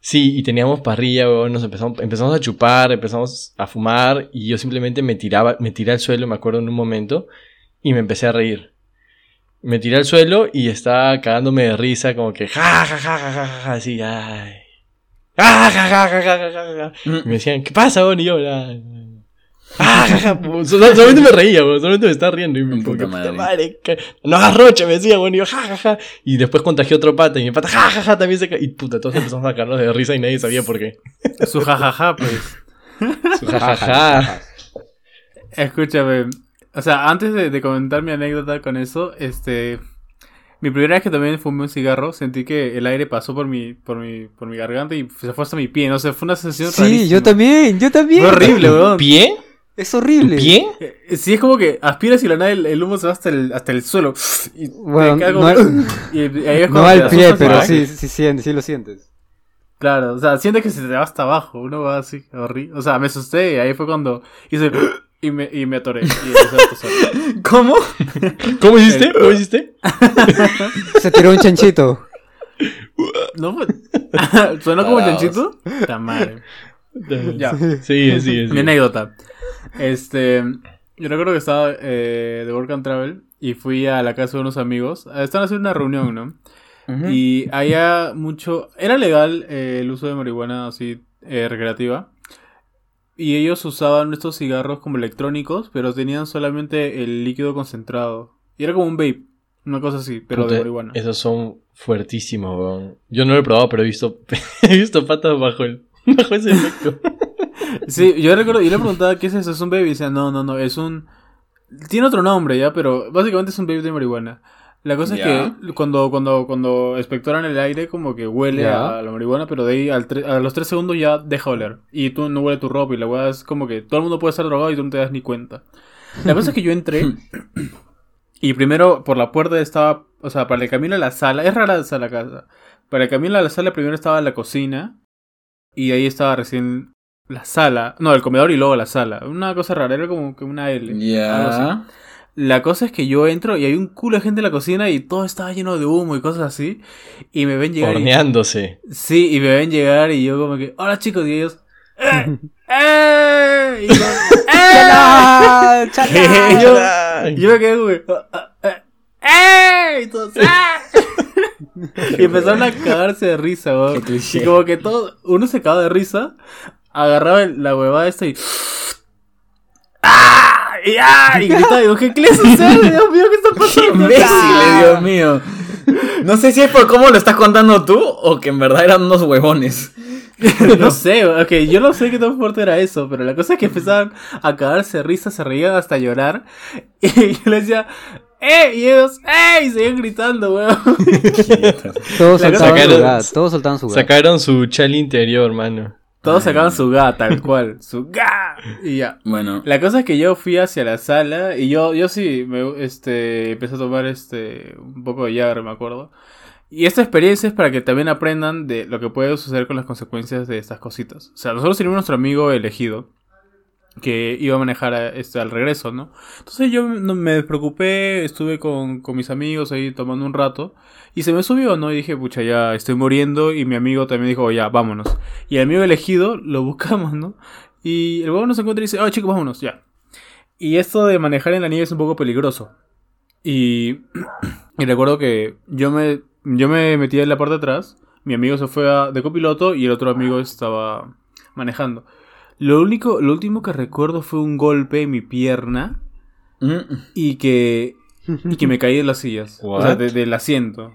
Sí, y teníamos parrilla, weón, nos empezamos, empezamos a chupar, empezamos a fumar y yo simplemente me tiraba, me tiré al suelo, me acuerdo en un momento, y me empecé a reír. Me tiré al suelo y estaba cagándome de risa, como que ja, ja, ja, ja, ja, ja, así, ay. Ja, ja, ja, ja, ja, ja, ja. Y me decían, ¿qué pasa, weón? Y yo, ¡Ah! solamente me reía, solamente me estaba riendo. Y me puta madre. madre no hagas rocha, me decía, bueno, y yo, ja, Y después contagié otro pata y mi pata, ja, también se Y puta, todos empezamos a sacarnos de risa y nadie sabía por qué. Su jajaja, pues. Su jajaja. Escúchame. O sea, antes de, de, comentar mi anécdota con eso, este. Mi primera vez que también fumé un cigarro, sentí que el aire pasó por mi, por mi, por mi garganta y se fue hasta mi pie. No sé, fue una sensación Sí, yo también, yo también. Fue horrible, weón. ¿Pie? Es horrible. ¿Tu pie? Eh, sí, es como que aspiras y la nada el, humo se va hasta el, hasta el suelo. Y bueno, no, y ahí es no al pie, pero sí, sí, sí, sí, lo sientes. Claro, o sea, sientes que se te va hasta abajo. Uno va así, horrible. O sea, me asusté y ahí fue cuando hice. Y me, y me atoré. Y ¿Cómo? ¿Cómo hiciste? ¿Cómo hiciste? Se tiró un chanchito. ¿No? ¿Suena como un chanchito? Está mal. Ya. Sí, sí, sí. Mi anécdota. Este, yo recuerdo que estaba eh, de Work and Travel y fui a la casa de unos amigos. Estaban haciendo una reunión, ¿no? Y había mucho... Era legal eh, el uso de marihuana así eh, recreativa. Y ellos usaban estos cigarros como electrónicos, pero tenían solamente el líquido concentrado. Y era como un vape, una cosa así, pero de marihuana. Esos son fuertísimos, weón. Yo no lo he probado, pero he visto, he visto patas bajo el, bajo ese efecto. Sí, yo recuerdo, y le preguntaba qué es eso, es un baby, y decía, no, no, no, es un... Tiene otro nombre ya, pero básicamente es un baby de marihuana. La cosa es que cuando, cuando, cuando espectoran el aire, como que huele a la marihuana, pero de ahí a los tres segundos ya deja oler. Y tú no huele tu ropa y la weá es como que todo el mundo puede estar drogado y tú no te das ni cuenta. La cosa es que yo entré y primero por la puerta estaba, o sea, para el camino a la sala, es rara esa la casa. Para el camino a la sala primero estaba la cocina y ahí estaba recién la sala, no, el comedor y luego la sala. Una cosa rara, era como que una L. Ya. La cosa es que yo entro y hay un culo de gente en la cocina y todo estaba lleno de humo y cosas así. Y me ven llegar. Horneándose. Sí, y me ven llegar y yo como que, hola chicos, y ellos. ¡Eh! ¡Eh! Y yo, ¡Eh! yo, yo me quedé como ah, ah, eh, ¡Eh! Y todos, ¡Ah! y empezaron a cagarse de risa, weón. Y como que todo, uno se cagaba de risa, agarraba la huevada esta y. ¡Ah! Y, ¡ah! y gritaba, digo, ¿qué clase es Dios mío, ¿qué está pasando? ¡Qué imbécil, Dios mío! No sé si es por cómo lo estás contando tú o que en verdad eran unos huevones. no sé, ok, yo no sé qué tan fuerte era eso, pero la cosa es que empezaban a cagarse de risa, se reían hasta llorar. Y yo les decía, ¡eh! Y ellos, ¡eh! Y seguían gritando, weón. todos, soltaban su gas, todos soltaban su gas. Sacaron su chal interior, mano. Todos sacaban su ga, tal cual. Su ga. Y ya. Bueno. La cosa es que yo fui hacia la sala y yo, yo sí, me, este, empecé a tomar este, un poco de Jagger, me acuerdo. Y esta experiencia es para que también aprendan de lo que puede suceder con las consecuencias de estas cositas. O sea, nosotros tenemos nuestro amigo elegido que iba a manejar este, al regreso, ¿no? Entonces yo me preocupé, estuve con, con, mis amigos ahí tomando un rato y se me subió, ¿no? Y dije, pucha, ya estoy muriendo y mi amigo también dijo, ya, vámonos. Y el amigo elegido lo buscamos, ¿no? Y el huevo nos encuentra y dice, oh chicos, vámonos, ya. Y esto de manejar en la nieve es un poco peligroso. Y, y recuerdo que yo me, yo me metí en la parte de atrás, mi amigo se fue a, de copiloto y el otro amigo estaba manejando. Lo único, lo último que recuerdo fue un golpe en mi pierna mm. y que y que me caí de las sillas, o sea, del asiento.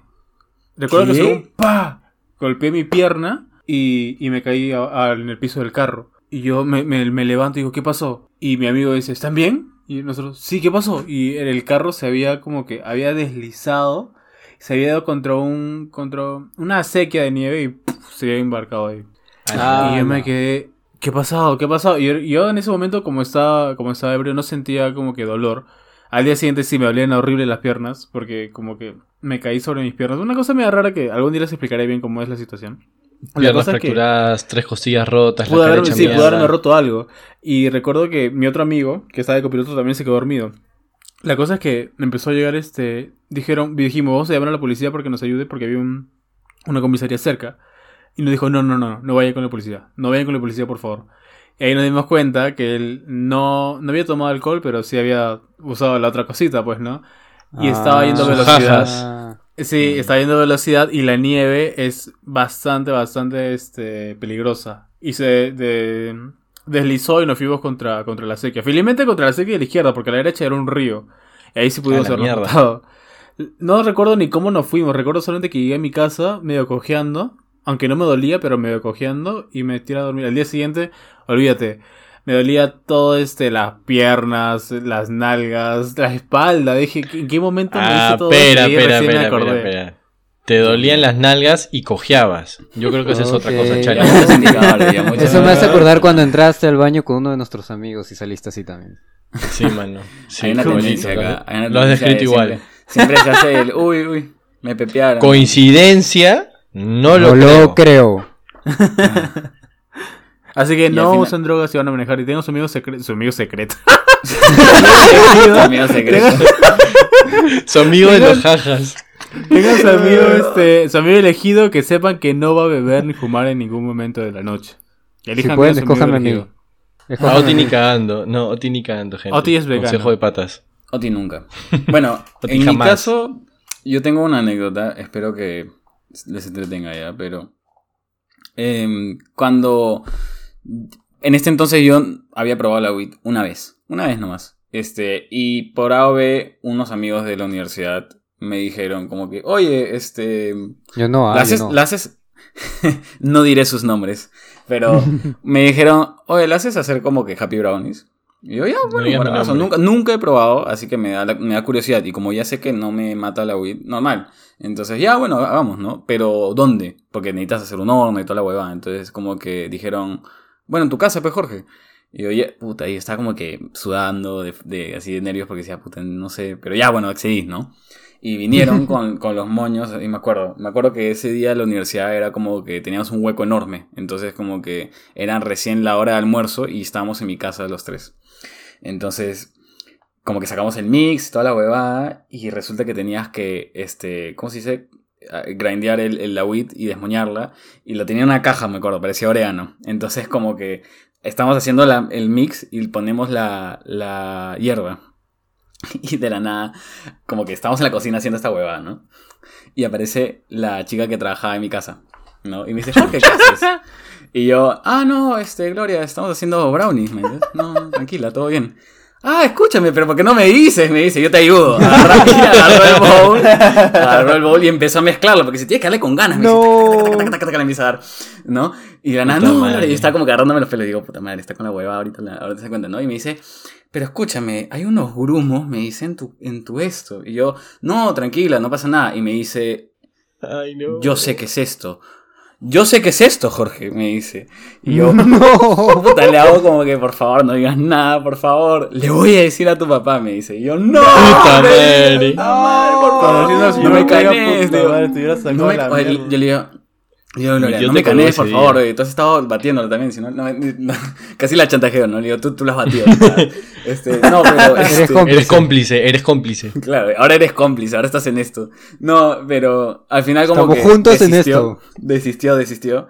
Recuerdo que un pa golpeé mi pierna y, y me caí en el piso del carro. Y yo me, me, levanto y digo, ¿qué pasó? Y mi amigo dice, ¿están bien? Y nosotros, sí, ¿qué pasó? Y en el carro se había como que había deslizado, se había ido contra un contra una sequía de nieve y se había embarcado ahí. Ah, y yo me quedé ¿Qué ha pasado? ¿Qué ha pasado? Y yo, en ese momento, como estaba, como estaba ebrio, no sentía como que dolor. Al día siguiente sí me dolían horrible las piernas, porque como que me caí sobre mis piernas. Una cosa medio rara que algún día les explicaré bien cómo es la situación. Piernas fracturadas, tres costillas rotas, pude la Sí, pude haberme roto algo. Y recuerdo que mi otro amigo, que estaba de copiloto, también se quedó dormido. La cosa es que empezó a llegar este... Dijeron, dijimos, vamos a llamar a la policía porque nos ayude porque había un, una comisaría cerca. Y nos dijo, no, no, no, no vayan con la policía. No vayan con la policía, por favor. Y ahí nos dimos cuenta que él no, no había tomado alcohol, pero sí había usado la otra cosita, pues, ¿no? Y estaba yendo a ah. velocidad. Sí, estaba yendo velocidad y la nieve es bastante, bastante este, peligrosa. Y se deslizó y nos fuimos contra, contra la sequía. Felizmente contra la sequía de la izquierda, porque a la derecha era un río. Y ahí sí pudimos ser No recuerdo ni cómo nos fuimos. Recuerdo solamente que llegué a mi casa medio cojeando. Aunque no me dolía, pero medio cojeando. Y me tiré a dormir. Al día siguiente, olvídate. Me dolía todo este, las piernas, las nalgas, la espalda. Dije, ¿en qué momento me hice ah, todo espera, espera, espera, espera, espera. Te dolían las nalgas y cojeabas. Yo creo que esa es otra cosa, Chale. Eso me hace acordar cuando entraste al baño con uno de nuestros amigos y saliste así también. Sí, mano. Sí, hay una tendencia acá. Lo has descrito igual. Siempre, se hace el, uy, uy, me pepearon. Coincidencia, no lo, no creo. lo creo. Así que no usen drogas si van a manejar. Y tengo su amigo, secreto su amigo secreto. su amigo secreto. su amigo de los jajas. Tengan su amigo, este, su amigo elegido que sepan que no va a beber ni fumar en ningún momento de la noche. Elijan si pueden, escojan a mí. A Oti ni cagando. No, Oti ni cagando, gente. Oti es vegano. Consejo de patas. Oti nunca. Bueno, en mi caso, yo tengo una anécdota. Espero que les entretenga ya, pero... Eh, cuando en este entonces yo había probado la WIT una vez, una vez nomás. Este, y por AOB, unos amigos de la universidad me dijeron como que, oye, este... Yo no, ¿la haces, no. haces... no diré sus nombres, pero me dijeron, oye, ¿la haces hacer como que Happy Brownies? Y yo, ya, bueno, nunca, nunca he probado, así que me da, me da curiosidad. Y como ya sé que no me mata la WIT, normal. Entonces, ya, bueno, vamos, ¿no? Pero, ¿dónde? Porque necesitas hacer un horno y toda la huevada. Entonces, como que dijeron, bueno, en tu casa, pues, Jorge. Y yo, ya, puta, y estaba como que sudando de, así de nervios porque decía, puta, no sé, pero ya, bueno, accedí, ¿no? Y vinieron con, con, los moños, y me acuerdo, me acuerdo que ese día la universidad era como que teníamos un hueco enorme, entonces como que eran recién la hora de almuerzo y estábamos en mi casa los tres. Entonces, como que sacamos el mix, toda la huevada, y resulta que tenías que, este, ¿cómo se dice? grindear el, el, la y desmoñarla. Y lo tenía en una caja, me acuerdo, parecía orégano. Entonces como que estamos haciendo el mix y ponemos la, la hierba. Y de la nada, como que estamos en la cocina haciendo esta huevada, ¿no? Y aparece la chica que trabajaba en mi casa, ¿no? Y me dice, ¿qué haces? Y yo, ah, no, este, Gloria, estamos haciendo brownies, ¿me No, tranquila, todo bien. Ah, escúchame, pero ¿por qué no me dices? Me dice, yo te ayudo. Agarró, el bowl, agarró el bowl y empezó a mezclarlo, porque se tiene que darle con ganas. Me no. dice, tac, ¿no? Y de la nada, no, y está como que agarrándome los pelos. Y digo, puta madre, está con la hueva, ahorita, ahorita se cuenta, ¿no? Y me dice, pero escúchame, hay unos grumos, me dice, en tu, en tu esto. Y yo, no, tranquila, no pasa nada. Y me dice, Ay, no. yo sé qué es esto yo sé qué es esto, Jorge, me dice. Y yo, no. puta, le hago como que, por favor, no digas nada, por favor. Le voy a decir a tu papá, me dice. Y yo, no. Puta madre. No, por favor. No, me caiga, puta No me, yo le digo, yo, Gloria, no me canes, por favor, tú has estado batiéndolo también, si no, casi la chantajeo, ¿no? Le digo, tú, tú la has batido. este, no, pero... Este, eres, cómplice. eres cómplice, Claro, ahora eres cómplice, ahora estás en esto. No, pero al final como Estamos juntos en esto. Desistió, desistió.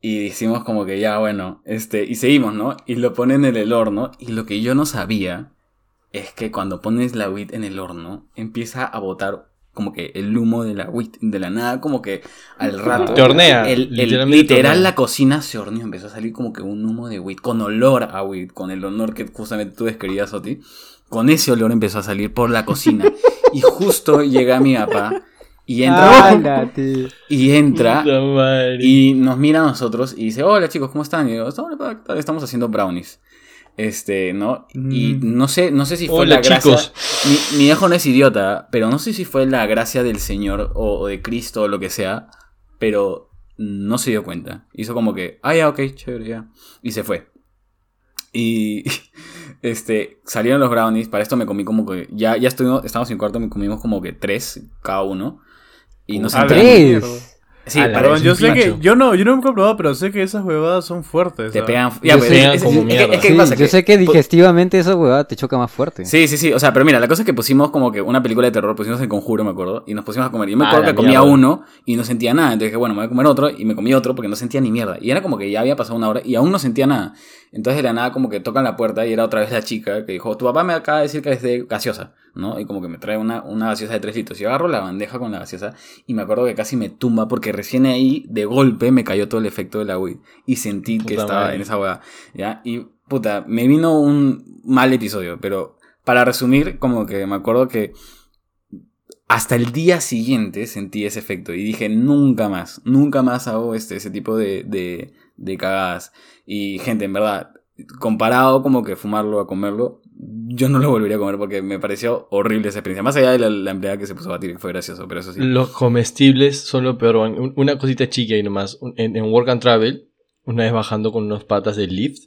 Y decimos como que ya, bueno, este, y seguimos, ¿no? Y lo ponen en el horno, y lo que yo no sabía es que cuando pones la wheat en el horno, empieza a botar como que el humo de la de la nada, como que al rato. Te hornea. El, literal, la cocina se horneó, empezó a salir como que un humo de wheat, con olor a wheat, con el honor que justamente tú describías, Oti. Con ese olor empezó a salir por la cocina. y justo llega mi papá y entra. y entra. Y nos mira a nosotros y dice: Hola chicos, ¿cómo están? Y yo, estamos haciendo brownies. Este, ¿no? Y mm. no sé, no sé si fue la gracia. Mi, mi, hijo no es idiota, pero no sé si fue la gracia del Señor o, de Cristo o lo que sea, pero no se dio cuenta. Hizo como que, ah, ya, ok, chévere, ya. Y se fue. Y este, salieron los brownies. Para esto me comí como que. Ya, ya estuvimos, estábamos en cuarto, me comimos como que tres cada uno. Y no sé. Sí, perdón, yo sé que yo no, yo no he comprobado, pero sé que esas huevadas son fuertes. Te pegan, ya, pues, pegan como mierda. yo sé que digestivamente esa huevada te choca más fuerte. Sí, sí, sí, o sea, pero mira, la cosa es que pusimos como que una película de terror, pusimos el conjuro, me acuerdo, y nos pusimos a comer. Y me acuerdo que comía uno y no sentía nada, entonces dije, bueno, me voy a comer otro y me comí otro porque no sentía ni mierda. Y era como que ya había pasado una hora y aún no sentía nada. Entonces de la nada como que tocan la puerta y era otra vez la chica que dijo, tu papá me acaba de decir que es de gaseosa, ¿no? Y como que me trae una, una gaseosa de tres litros. Y agarro la bandeja con la gaseosa y me acuerdo que casi me tumba porque recién ahí de golpe me cayó todo el efecto de la weed. Y sentí que estaba en esa hueá, ¿ya? Y puta, me vino un mal episodio, pero para resumir, como que me acuerdo que hasta el día siguiente sentí ese efecto y dije, nunca más, nunca más hago este, ese tipo de, de, de cagadas. Y gente, en verdad, comparado como que fumarlo a comerlo, yo no lo volvería a comer porque me pareció horrible esa experiencia. Más allá de la, empleada que se puso a batir, fue gracioso, pero eso sí. Los comestibles son lo peor. Una cosita chica y nomás. En, en, Work and Travel, una vez bajando con unos patas del lift,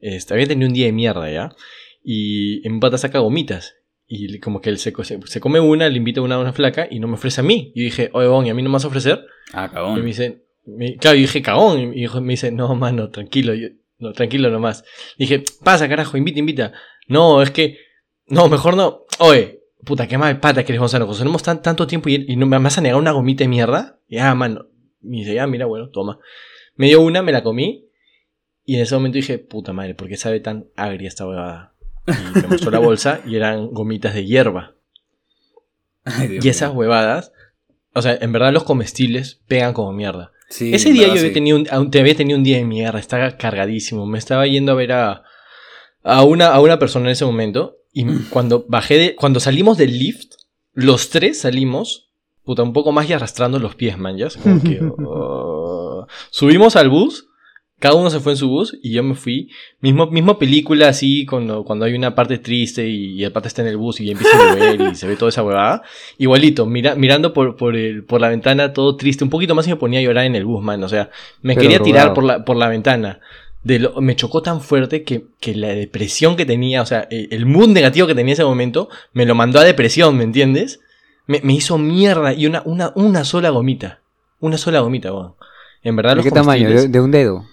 este, había tenido un día de mierda ya. Y en pata saca gomitas. Y como que él se, se, come una, le invita una a una flaca y no me ofrece a mí. Y dije, oye, bon, ¿y a mí no me vas a ofrecer? Ah, cagón. Y me claro, yo dije, cagón. Y me dice, no, mano, tranquilo. no, tranquilo nomás. dije, pasa, carajo, invita, invita. No, es que, no, mejor no. Oye, puta, qué mal pata que eres Gonzalo. Tenemos tan, tanto tiempo y, y no, me vas a negar una gomita de mierda. Y ah, mano. Me dice, ya, mira, bueno, toma. Me dio una, me la comí. Y en ese momento dije, puta madre, ¿por qué sabe tan agria esta huevada? Y me mostró la bolsa y eran gomitas de hierba. y esas huevadas, o sea, en verdad los comestibles pegan como mierda. Ese día yo había, tenido un, había tenido un día de mierda, estaba cargadísimo. Me estaba yendo a ver a, a, una, a una persona en ese momento. Y cuando bajé de, cuando salimos del lift, los tres salimos, puta, un poco más y arrastrando los pies, man, Como que, oh. subimos al bus cada uno se fue en su bus y yo me fui. Mismo, misma película así, cuando, cuando hay una parte triste y, el pata está en el bus y empieza a llover y se ve toda esa huevada. Igualito, mira, mirando por, por, el, por la ventana todo triste. Un poquito más y me ponía a llorar en el bus, man. O sea, me quería tirar por la, por la ventana. De lo, me chocó tan fuerte que, que, la depresión que tenía, o sea, el, el mood negativo que tenía en ese momento, me lo mandó a depresión, ¿me entiendes? Me, me hizo mierda y una, una, una sola gomita. Una sola gomita, weón. En verdad, ¿De qué tamaño? ¿De, un dedo?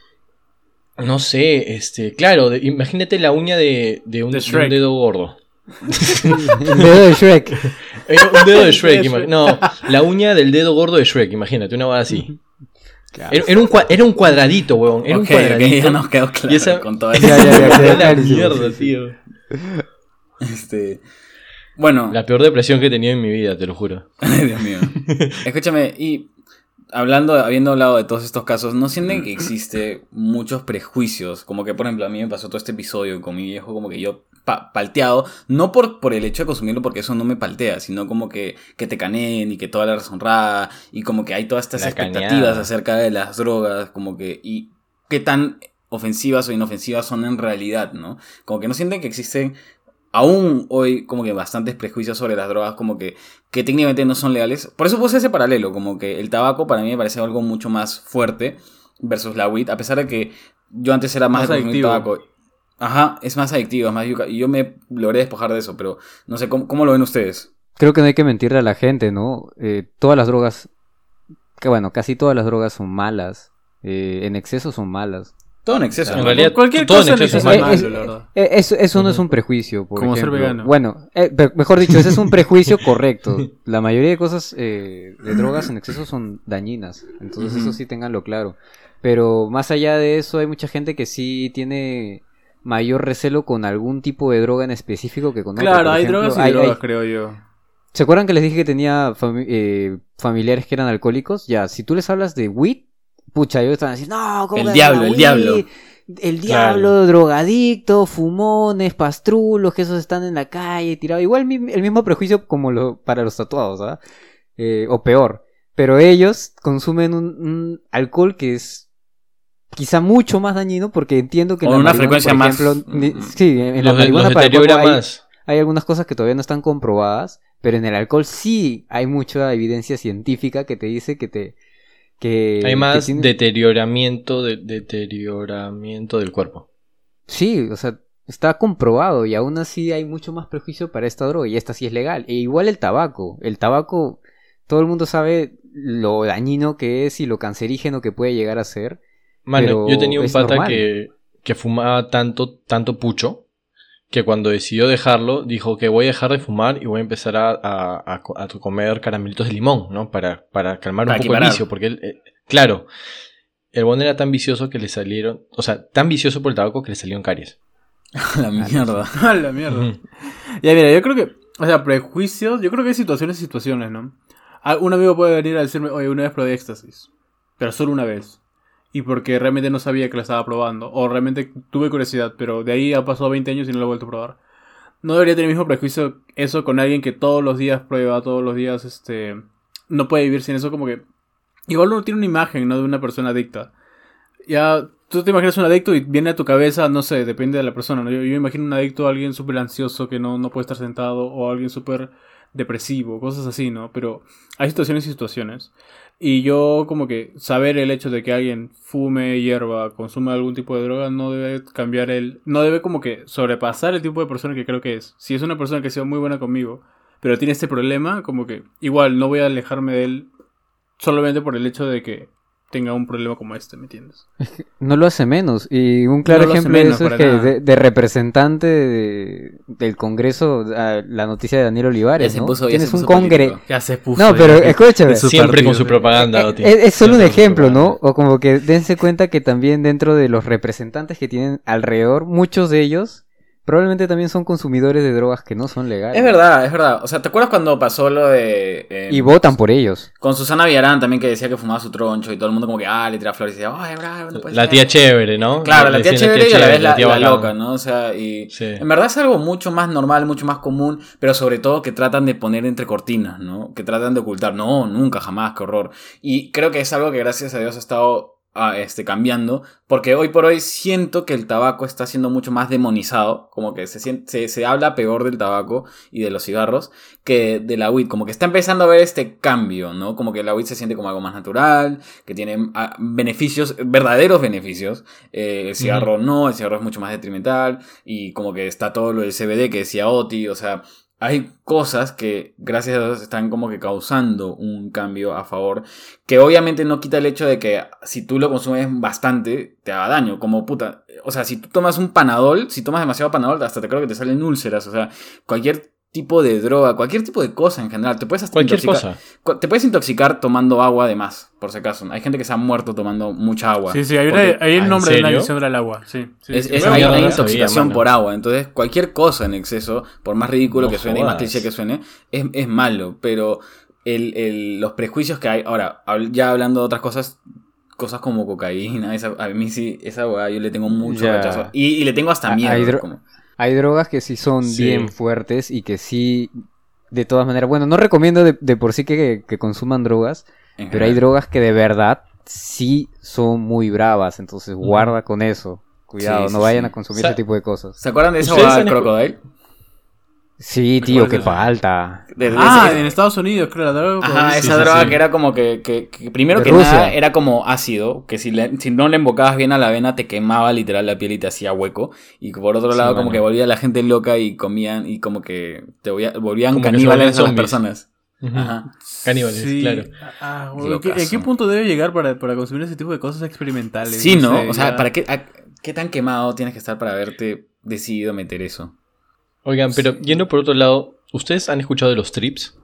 No sé, este, claro, imagínate la uña de, de, un, dedo gordo. un dedo de Shrek. un dedo de Shrek, no, la uña del dedo gordo de Shrek, imagínate, una cosa así. Era, un, era un cuadradito, weón. Era un cuadradito. ya nos quedó claro y esa... con todo eso. Ya, ya, ya, la mierda, tío. Este. Bueno. La peor depresión que he tenido en mi vida, te lo juro. Dios mío. Escúchame, y hablando, habiendo hablado de todos estos casos, ¿no sienten que existe muchos prejuicios? Como que, por ejemplo, a mí me pasó todo este episodio con mi viejo, como que yo palteado, no por, por el hecho de consumirlo, porque eso no me paltea, sino como que, que te caneen y que toda la razón y como que hay todas estas expectativas acerca de las drogas, como que, y qué tan ofensivas o inofensivas son en realidad, ¿no? Como que no sienten que existen aún hoy como que bastantes prejuicios sobre las drogas como que, que técnicamente no son legales. Por eso puse ese paralelo, como que el tabaco para mí me parece algo mucho más fuerte versus la weed, a pesar de que yo antes era más, de consumir tabaco. Ajá, es más adictivo, es más y yo me logré despojar de eso, pero no sé, ¿cómo, lo ven ustedes? Creo que no hay que mentirle a la gente, ¿no? Eh, todas las drogas, que bueno, casi todas las drogas son malas, eh, en exceso son malas. Todo en exceso. En realidad, cualquier cosa en exceso es, malo, la verdad. Eh, eso, no es un prejuicio. Por Como ser vegano. Bueno, eh, mejor dicho, ese es un prejuicio correcto. La mayoría de cosas eh, de drogas en exceso son dañinas. Entonces, eso sí tenganlo claro. Pero más allá de eso, hay mucha gente que sí tiene mayor recelo con algún tipo de droga en específico que con otra. Claro, hay drogas y drogas, creo yo. ¿Se acuerdan que les dije que tenía familiares que eran alcohólicos? Ya, si tú les hablas de weed, pucha, ellos están así, no, ¿cómo El diablo, el diablo. El diablo, drogadicto, fumones, pastrulos, que esos están en la calle tirados. Igual el mismo prejuicio como lo, para los tatuados, ¿ah? Eh, o peor. Pero ellos consumen un, alcohol que es quizá mucho más dañino porque entiendo que en una frecuencia más sí en la marihuana hay, hay algunas cosas que todavía no están comprobadas pero en el alcohol sí hay mucha evidencia científica que te dice que te hay más deterioramiento, de, deterioramiento del cuerpo. Sí, o sea, está comprobado y aún así hay mucho más prejuicio para esta droga y esta sí es legal. E igual el tabaco. El tabaco, todo el mundo sabe lo dañino que es y lo cancerígeno que puede llegar a ser. Mano, yo tenía un pata que, que fumaba tanto, tanto pucho que cuando decidió dejarlo, dijo que voy a dejar de fumar y voy a empezar a, a, comer caramelitos de limón, ¿no? Para, para calmar un poco el vicio, porque él, eh, claro, el bon era tan vicioso que le salieron, o sea, tan vicioso por el tabaco que le salieron caries. la mierda. A la mierda. Ya, mira, yo creo que, o sea, prejuicios, yo creo que hay situaciones y situaciones, ¿no? Ah, un amigo puede venir a decirme, oye, una vez probé éxtasis, pero solo una vez y porque realmente no sabía que la estaba probando. O realmente tuve curiosidad, pero de ahí ha pasado 20 años y no lo he vuelto a probar. No debería tener el mismo prejuicio eso con alguien que todos los días prueba, todos los días este no puede vivir sin eso como que igual uno tiene una imagen, ¿no? de una persona adicta. Ya tú te imaginas un adicto y viene a tu cabeza, no sé, depende de la persona, ¿no? Yo, yo imagino un adicto a alguien súper ansioso que no, no puede estar sentado o alguien súper depresivo, cosas así, ¿no? Pero hay situaciones y situaciones. Y yo como que saber el hecho de que alguien fume hierba, consuma algún tipo de droga, no debe cambiar el... No debe como que sobrepasar el tipo de persona que creo que es. Si es una persona que sea muy buena conmigo, pero tiene este problema, como que igual no voy a alejarme de él solamente por el hecho de que tenga un problema como este, ¿me entiendes? No lo hace menos. Y un claro ejemplo de eso es que de, representante del Congreso, la noticia de Daniel Olivares, ¿no? Tienes un congreso. Ya se puso. No, pero escúchame. Siempre con su propaganda. Es, es, solo un ejemplo, ¿no? O como que dense cuenta que también dentro de los representantes que tienen alrededor, muchos de ellos Probablemente también son consumidores de drogas que no son legales. Es verdad, es verdad. O sea, ¿te acuerdas cuando pasó lo de... Eh, y votan por ellos. Con Susana Villarán también que decía que fumaba su troncho y todo el mundo como que, ah, le tira flores y decía, ay, bravo, no La tía chévere, ¿no? Claro, la tía chévere y a la vez la, loca, ¿no? O sea, y en verdad es algo mucho más normal, mucho más común, pero sobre todo que tratan de poner entre cortinas, ¿no? Que tratan de ocultar. No, nunca, jamás, qué horror. Y creo que es algo que gracias a Dios ha estado este, cambiando, porque hoy por hoy siento que el tabaco está siendo mucho más demonizado, como que se, siente, se, habla peor del tabaco y de los cigarros que de la weed, como que está empezando a ver este cambio, ¿no? Como que la weed se siente como algo más natural, que tiene ah, beneficios, verdaderos beneficios, eh, el cigarro no, el cigarro es mucho más detrimental, y como que está todo lo del CBD que decía Oti, o sea, hay cosas que, gracias a Dios, están como que causando un cambio a favor. Que obviamente no quita el hecho de que si tú lo consumes bastante, te haga daño. Como puta. O sea, si tú tomas un panadol, si tomas demasiado panadol, hasta te creo que te salen úlceras. O sea, cualquier tipo de droga, cualquier tipo de cosa en general. Te puedes hasta cualquier intoxicar, cosa. Te puedes intoxicar tomando agua además, por si acaso. Hay gente que se ha muerto tomando mucha agua. Sí, sí, hay, el nombre de una adicción del agua. Sí, Es, hay una intoxicación por agua. Entonces, cualquier cosa en exceso, por más ridículo que suene y más cliché que suene, es, es malo. Pero el, el, los prejuicios que hay. Ahora, ya hablando de otras cosas, cosas como cocaína, a mí sí, esa agua yo le tengo mucho rechazo. Y, le tengo hasta miedo. Como, hay drogas que sí son bien fuertes y que sí, de todas maneras, bueno, no recomiendo de, por sí que, consuman drogas, pero hay drogas que de verdad sí son muy bravas, entonces guarda con eso. Cuidado, no vayan a consumir ese tipo de cosas. ¿Se acuerdan de esa droga del crocodile? Sí, tío, qué falta. ah, en Estados Unidos, creo, la droga. Ajá, esa droga que era como que, que, primero que nada era como ácido, que si, si no le embocabas bien a la vena te quemaba literal la piel y te hacía hueco. Y por otro lado como que volvía la gente loca y comían y como que te volvían caníbales a las personas. Ajá. Caníbales, claro. Ah, ¿En qué punto debe llegar para, para, consumir ese tipo de cosas experimentales? Sí, ¿no? o sea, ¿para qué, qué tan quemado tienes que estar para haberte decidido meter eso? Oigan, pero yendo por otro lado, ¿ustedes han escuchado de los trips?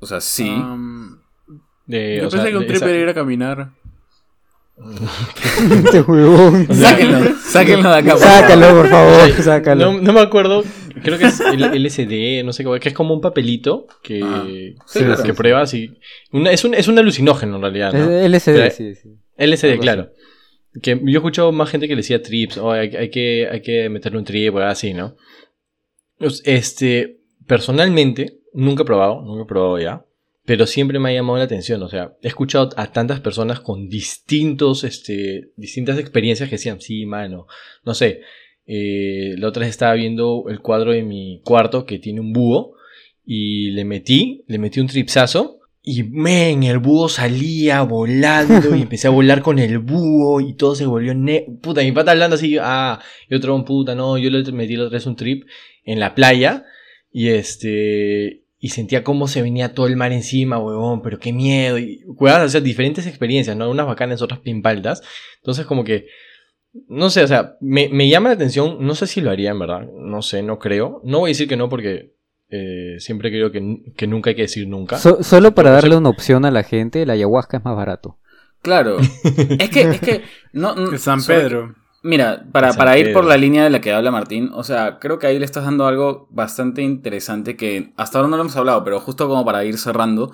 O sea, sí. de, yo pensé que un trip era ir a caminar. este huevón. sáquenlo, sáquenlo de acá. Sácalo, por favor, sácalo. No, me acuerdo, creo que es el LSD, no sé qué, que es como un papelito que, que pruebas y... es, un, es un alucinógeno en realidad, ¿no? LSD, sí, sí. LSD, claro. Que yo he escuchado más gente que le decía trips, o hay, que, hay que meterle un trip o así, ¿no? Pues, este, personalmente, nunca he probado, nunca he probado ya, pero siempre me ha llamado la atención, o sea, he escuchado a tantas personas con distintos, este, distintas experiencias que decían, sí, mano, no sé, eh, la otra vez estaba viendo el cuadro de mi cuarto que tiene un búho y le metí, le metí un tripsazo Y men, el búho salía volando y empecé a volar con el búho y todo se volvió ne puta, mi pata hablando así, ah, y otro puta, no, yo le metí la otra vez un trip en la playa y este y sentía cómo se venía todo el mar encima, huevón, pero qué miedo y cuidado, o sea, diferentes experiencias, ¿no? Unas bacanas, otras pimpaltas. Entonces como que no sé, o sea, me, me llama la atención, no sé si lo haría en verdad, no sé, no creo. No voy a decir que no porque eh, siempre creo que, que, nunca hay que decir nunca. solo para darle una opción a la gente, la ayahuasca es más barato. Claro. es que, es que. No, San Pedro. mira, para, para ir por la línea de la que habla Martín, o sea, creo que ahí le estás dando algo bastante interesante que hasta ahora no lo hemos hablado, pero justo como para ir cerrando.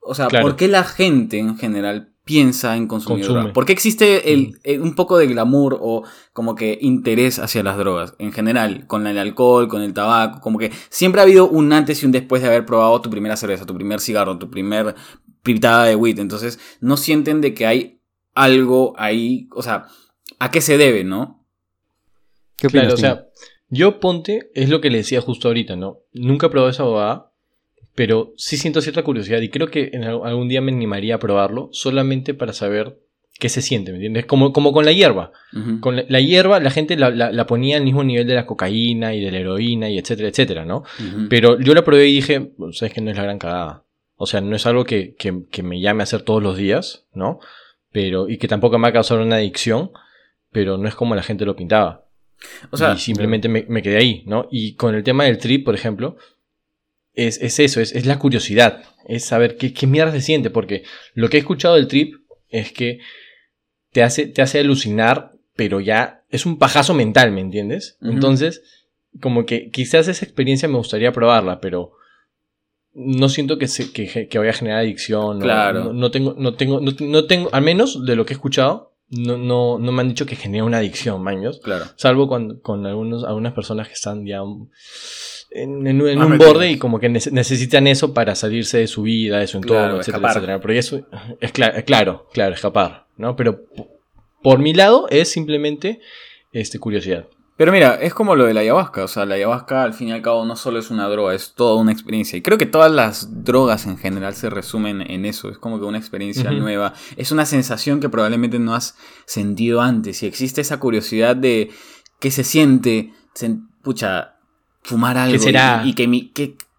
O sea, ¿por qué la gente en general piensa en consumir drogas? ¿Por qué existe el, eh, un poco de glamour o como que interés hacia las drogas en general? Con el alcohol, con el tabaco, como que siempre ha habido un antes y un después de haber probado tu primera cerveza, tu primer cigarro, tu primer pitada de weed. Entonces, no sienten de que hay algo ahí, o sea, ¿a qué se debe, no? ¿Qué opinas, o sea, yo ponte, es lo que le decía justo ahorita, ¿no? Nunca he probado esa bobada, pero sí siento cierta curiosidad y creo que en algún día me animaría a probarlo solamente para saber qué se siente, ¿me entiendes? Como, como con la hierba. Con la, hierba la gente la, ponía al mismo nivel de la cocaína y de la heroína y etcétera, etcétera, ¿no? Pero yo la probé y dije, sabes que no es la gran cagada. O sea, no es algo que, me llame a hacer todos los días, ¿no? Pero, y que tampoco me ha causado una adicción, pero no es como la gente lo pintaba. O sea, y simplemente me, me, quedé ahí, ¿no? Y con el tema del trip, por ejemplo, es, eso, es, la curiosidad, es saber qué, qué mierda se siente, porque lo que he escuchado del trip es que te hace, te hace alucinar, pero ya es un pajazo mental, ¿me entiendes? Entonces, como que quizás esa experiencia me gustaría probarla, pero no siento que, se, que, vaya a generar adicción. Claro. No, tengo, no tengo, no, tengo, al menos de lo que he escuchado, no, no, no me han dicho que genera una adicción, maños. Claro. Salvo cuando, con algunos, algunas personas que están ya en, un borde y como que necesitan eso para salirse de su vida, de su entorno, etcétera, etcétera. Pero eso es claro, claro, escapar, ¿no? Pero por mi lado es simplemente este, curiosidad. Pero mira, es como lo de la ayahuasca, o sea, la ayahuasca al fin y al cabo no solo es una droga, es toda una experiencia. Y creo que todas las drogas en general se resumen en eso, es como que una experiencia nueva, es una sensación que probablemente no has sentido antes y existe esa curiosidad de qué se siente, pucha, fumar algo será? y, que mi,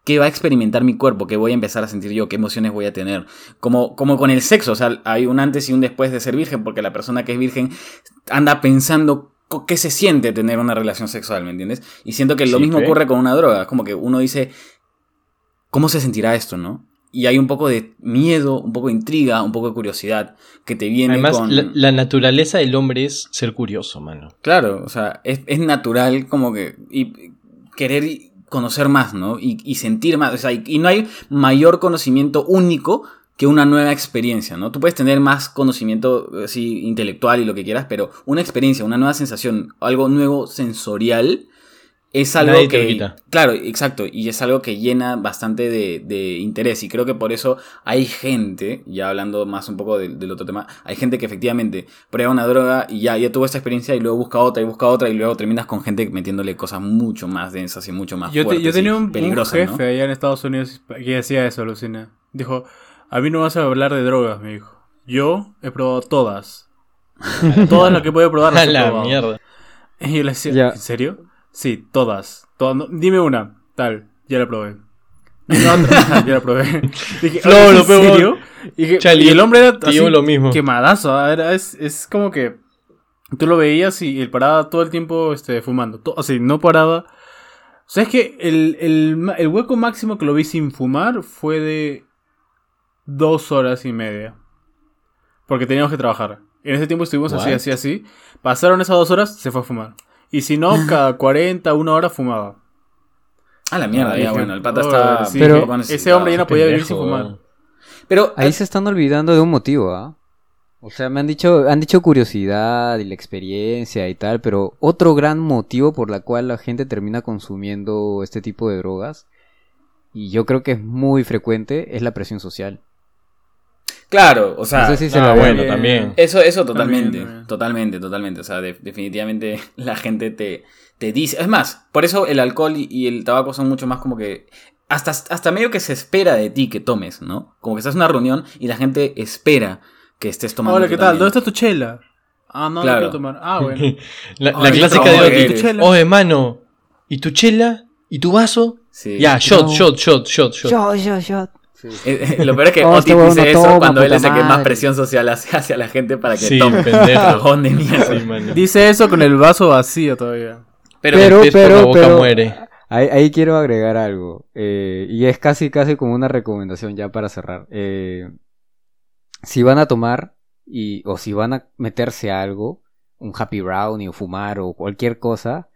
qué va a experimentar mi cuerpo, qué voy a empezar a sentir yo, qué emociones voy a tener. Como, como con el sexo, o sea, hay un antes y un después de ser virgen, porque la persona que es virgen anda pensando qué se siente tener una relación sexual, ¿me entiendes? Y siento que lo mismo ocurre con una droga, como que uno dice, ¿cómo se sentirá esto, no? Y hay un poco de miedo, un poco de intriga, un poco de curiosidad que te viene Además, la, naturaleza del hombre es ser curioso, mano. Claro, o sea, es, es natural como que querer conocer más, ¿no? Y, sentir más. O sea, y, no hay mayor conocimiento único que una nueva experiencia, ¿no? Tú puedes tener más conocimiento así intelectual y lo que quieras, pero una experiencia, una nueva sensación, algo nuevo sensorial, es algo que... Claro, exacto, y es algo que llena bastante de, interés y creo que por eso hay gente, ya hablando más un poco del, otro tema, hay gente que efectivamente prueba una droga y ya, ya tuvo esta experiencia y luego busca otra y busca otra y luego terminas con gente metiéndole cosas mucho más densas y mucho más yo fuertes Yo tenía un, jefe allá en Estados Unidos que decía eso, Lucina. Dijo, a mí no vas a hablar de drogas, me dijo. Yo he probado todas. todas las que puedo probar las he la mierda. Y yo le decía, ¿en serio? Sí, todas. dime una. Tal, ya la probé. Otra. ya la probé. Dije, no, lo serio? Y, el hombre era así, lo mismo. quemadazo. Ah, era, es, es como que tú lo veías y él paraba todo el tiempo este, fumando. o sea, no paraba. O sea, es que el, el, el hueco máximo que lo vi sin fumar fue de dos horas y media. Porque teníamos que trabajar. En ese tiempo estuvimos así, así, así. Pasaron esas dos horas, se fue a fumar. Y si no, cada 40, una hora fumaba. Ah, la mierda, ya, bueno, el pata está. pero ese hombre ya no podía vivir sin fumar. Pero ahí se están olvidando de un motivo, ¿ah? O sea, me han dicho, han dicho curiosidad y la experiencia y tal, pero otro gran motivo por la cual la gente termina consumiendo este tipo de drogas, y yo creo que es muy frecuente, es la presión social. Claro, o sea, ah, bueno también. Eso, eso totalmente, totalmente, totalmente. O sea, definitivamente la gente te, te dice. Es más, por eso el alcohol y el tabaco son mucho más como que hasta, hasta medio que se espera de ti que tomes, ¿no? Como que estás en una reunión y la gente espera que estés tomando. Hola, ¿qué tal? ¿Dónde está tu chela? Ah, no, no quiero tomar. Ah, bueno. la, clásica de Oye, mano, ¿y tu chela? ¿Y tu vaso? Sí. Ya, shot, shot, shot, shot, shot. Shot, shot, shot. Eh, eh, lo peor es que oh, Oti este dice eso cuando él es el que más presión social hace hacia la gente para que tome. Pendejo. de mierda. dice eso con el vaso vacío todavía. Pero, pero, pero, pero muere. Ahí, quiero agregar algo. Eh, y es casi, casi como una recomendación ya para cerrar. si van a tomar y, o si van a meterse algo, un happy brownie o fumar o cualquier cosa,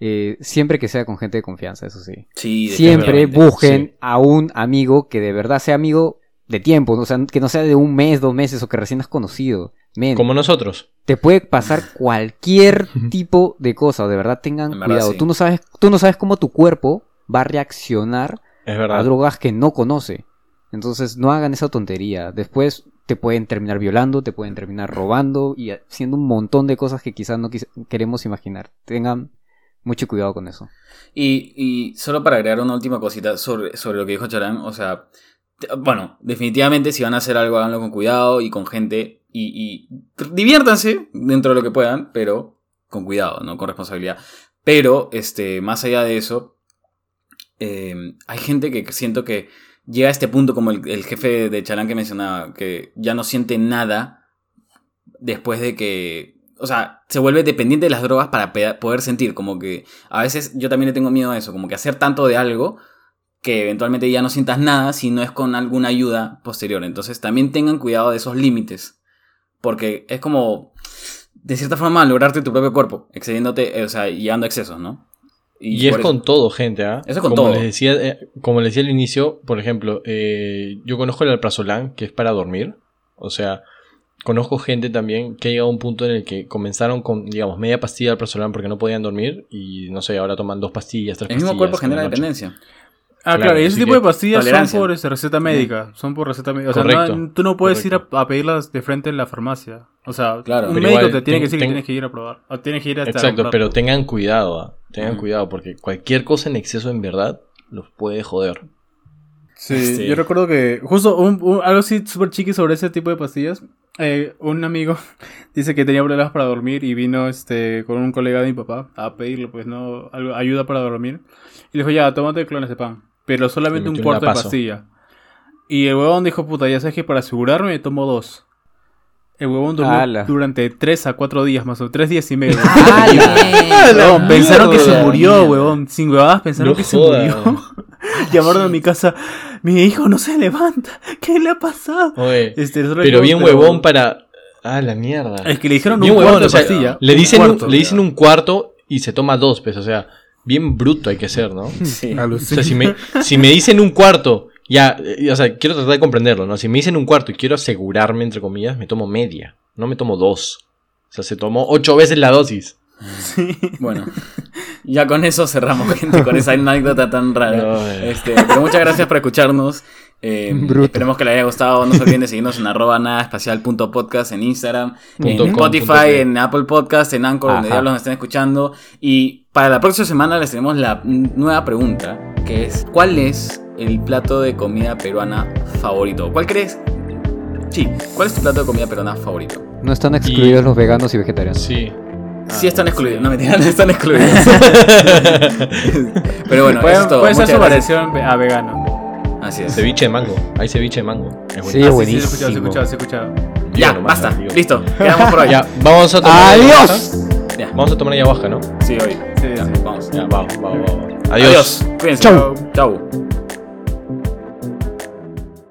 eh, siempre que sea con gente de confianza, eso sí. siempre busquen a un amigo que de verdad sea amigo de tiempo, o sea, que no sea de un mes, dos meses o que recién has conocido. Como nosotros. Te puede pasar cualquier tipo de cosa, de verdad tengan cuidado. Tú, no sabes, tú no sabes cómo tu cuerpo va a reaccionar a drogas que no conoce. Entonces no hagan esa tontería. Después te pueden terminar violando, te pueden terminar robando y haciendo un montón de cosas que quizás no queremos imaginar. Tengan mucho cuidado con eso. Y, y solo para agregar una última cosita sobre, sobre lo que dijo Charán, o sea, bueno, definitivamente si van a hacer algo, háganlo con cuidado y con gente y, diviértanse dentro de lo que puedan, pero con cuidado, ¿no? Con responsabilidad. Pero, este, más allá de eso, eh, hay gente que siento que llega a este punto como el, el jefe de Charán que mencionaba, que ya no siente nada después de que o sea, se vuelve dependiente de las drogas para poder sentir, como que a veces yo también le tengo miedo a eso, como que hacer tanto de algo que eventualmente ya no sientas nada si no es con alguna ayuda posterior. Entonces también tengan cuidado de esos límites, porque es como, de cierta forma, lograrte tu propio cuerpo, excediéndote, eh, o sea, y dando excesos, ¿no? Y, es con todo, gente, ¿ah? Eso es con como todo. Les decía, eh, como les decía al inicio, por ejemplo, eh, yo conozco el alprazolam, que es para dormir. O sea, conozco gente también que ha llegado a un punto en el que comenzaron con, digamos, media pastilla de alprazolam porque no podían dormir y no sé, ahora toman dos pastillas, tres pastillas. El mismo cuerpo genera dependencia. Ah, claro, y ese tipo de pastillas son por este, receta médica. Son por receta médica. O sea, tú no puedes ir a, pedirlas de frente en la farmacia. O sea, un médico te tiene que decir que tienes que ir a probar. O tienes que ir a Exacto, pero tengan cuidado. ¿ah? Tengan cuidado porque cualquier cosa en exceso en verdad los puede joder. Sí, yo recuerdo que justo un, algo así súper chiqui sobre ese tipo de pastillas. Eh, un amigo dice que tenía problemas para dormir y vino este con un colega de mi papá a pedirle, pues, ¿no? ayuda para dormir. Y le dijo, ya, tómate clones de pan, pero solamente un cuarto de pastilla. Y el huevón dijo, puta, ya sabes que para asegurarme tomo dos. El huevón durmió durante 3 a 4 días más o menos, 3 días y medio. pensaron que se murió, huevón. Sin huevadas pensaron que se murió. Llamaron a mi casa, mi hijo no se levanta. ¿Qué le ha pasado? Este, pero bien huevón para... Ah, la mierda. Es que le dijeron un cuarto de pastilla. Le dicen, un, le dicen un cuarto y se toma dos, pues, o sea, bien bruto hay que ser, ¿no? Sí. O sea, si me, si me dicen un cuarto ya, eh, o sea, quiero tratar de comprenderlo, ¿no? Si me dicen un cuarto y quiero asegurarme, entre comillas, me tomo media, no me tomo dos. O sea, se tomó ocho veces la dosis. Sí. Bueno, ya con eso cerramos, gente, con esa anécdota tan rara. este, pero muchas gracias por escucharnos. Eh, esperemos que les haya gustado. No se olviden de seguirnos en arroba nada espacial.podcast en Instagram, en Spotify, en Apple Podcast, en Anchor, donde ya nos estén escuchando. Y para la próxima semana les tenemos la nueva pregunta, que es ¿cuál es el plato de comida peruana favorito? ¿Cuál crees? Sí, ¿cuál es tu plato de comida peruana favorito? No están excluidos los veganos y vegetarianos. Sí. sí están excluidos, no mentira, no están excluidos. Pero bueno, puede, eso puede ser su variación a vegano. Así es. Ceviche de mango. Hay ceviche de mango. Es sí, buenísimo. Sí, sí, escuchado, sí, escuchado, Ya, basta. Listo. Quedamos por hoy. Ya, vamos a tomar. ¡Adiós! Ya. Vamos a tomar ayahuasca, ¿no? Sí, hoy. Sí, ya, sí. Vamos. Ya, vamos, vamos, vamos. Adiós. Adiós. Cuídense. Chau. Chau.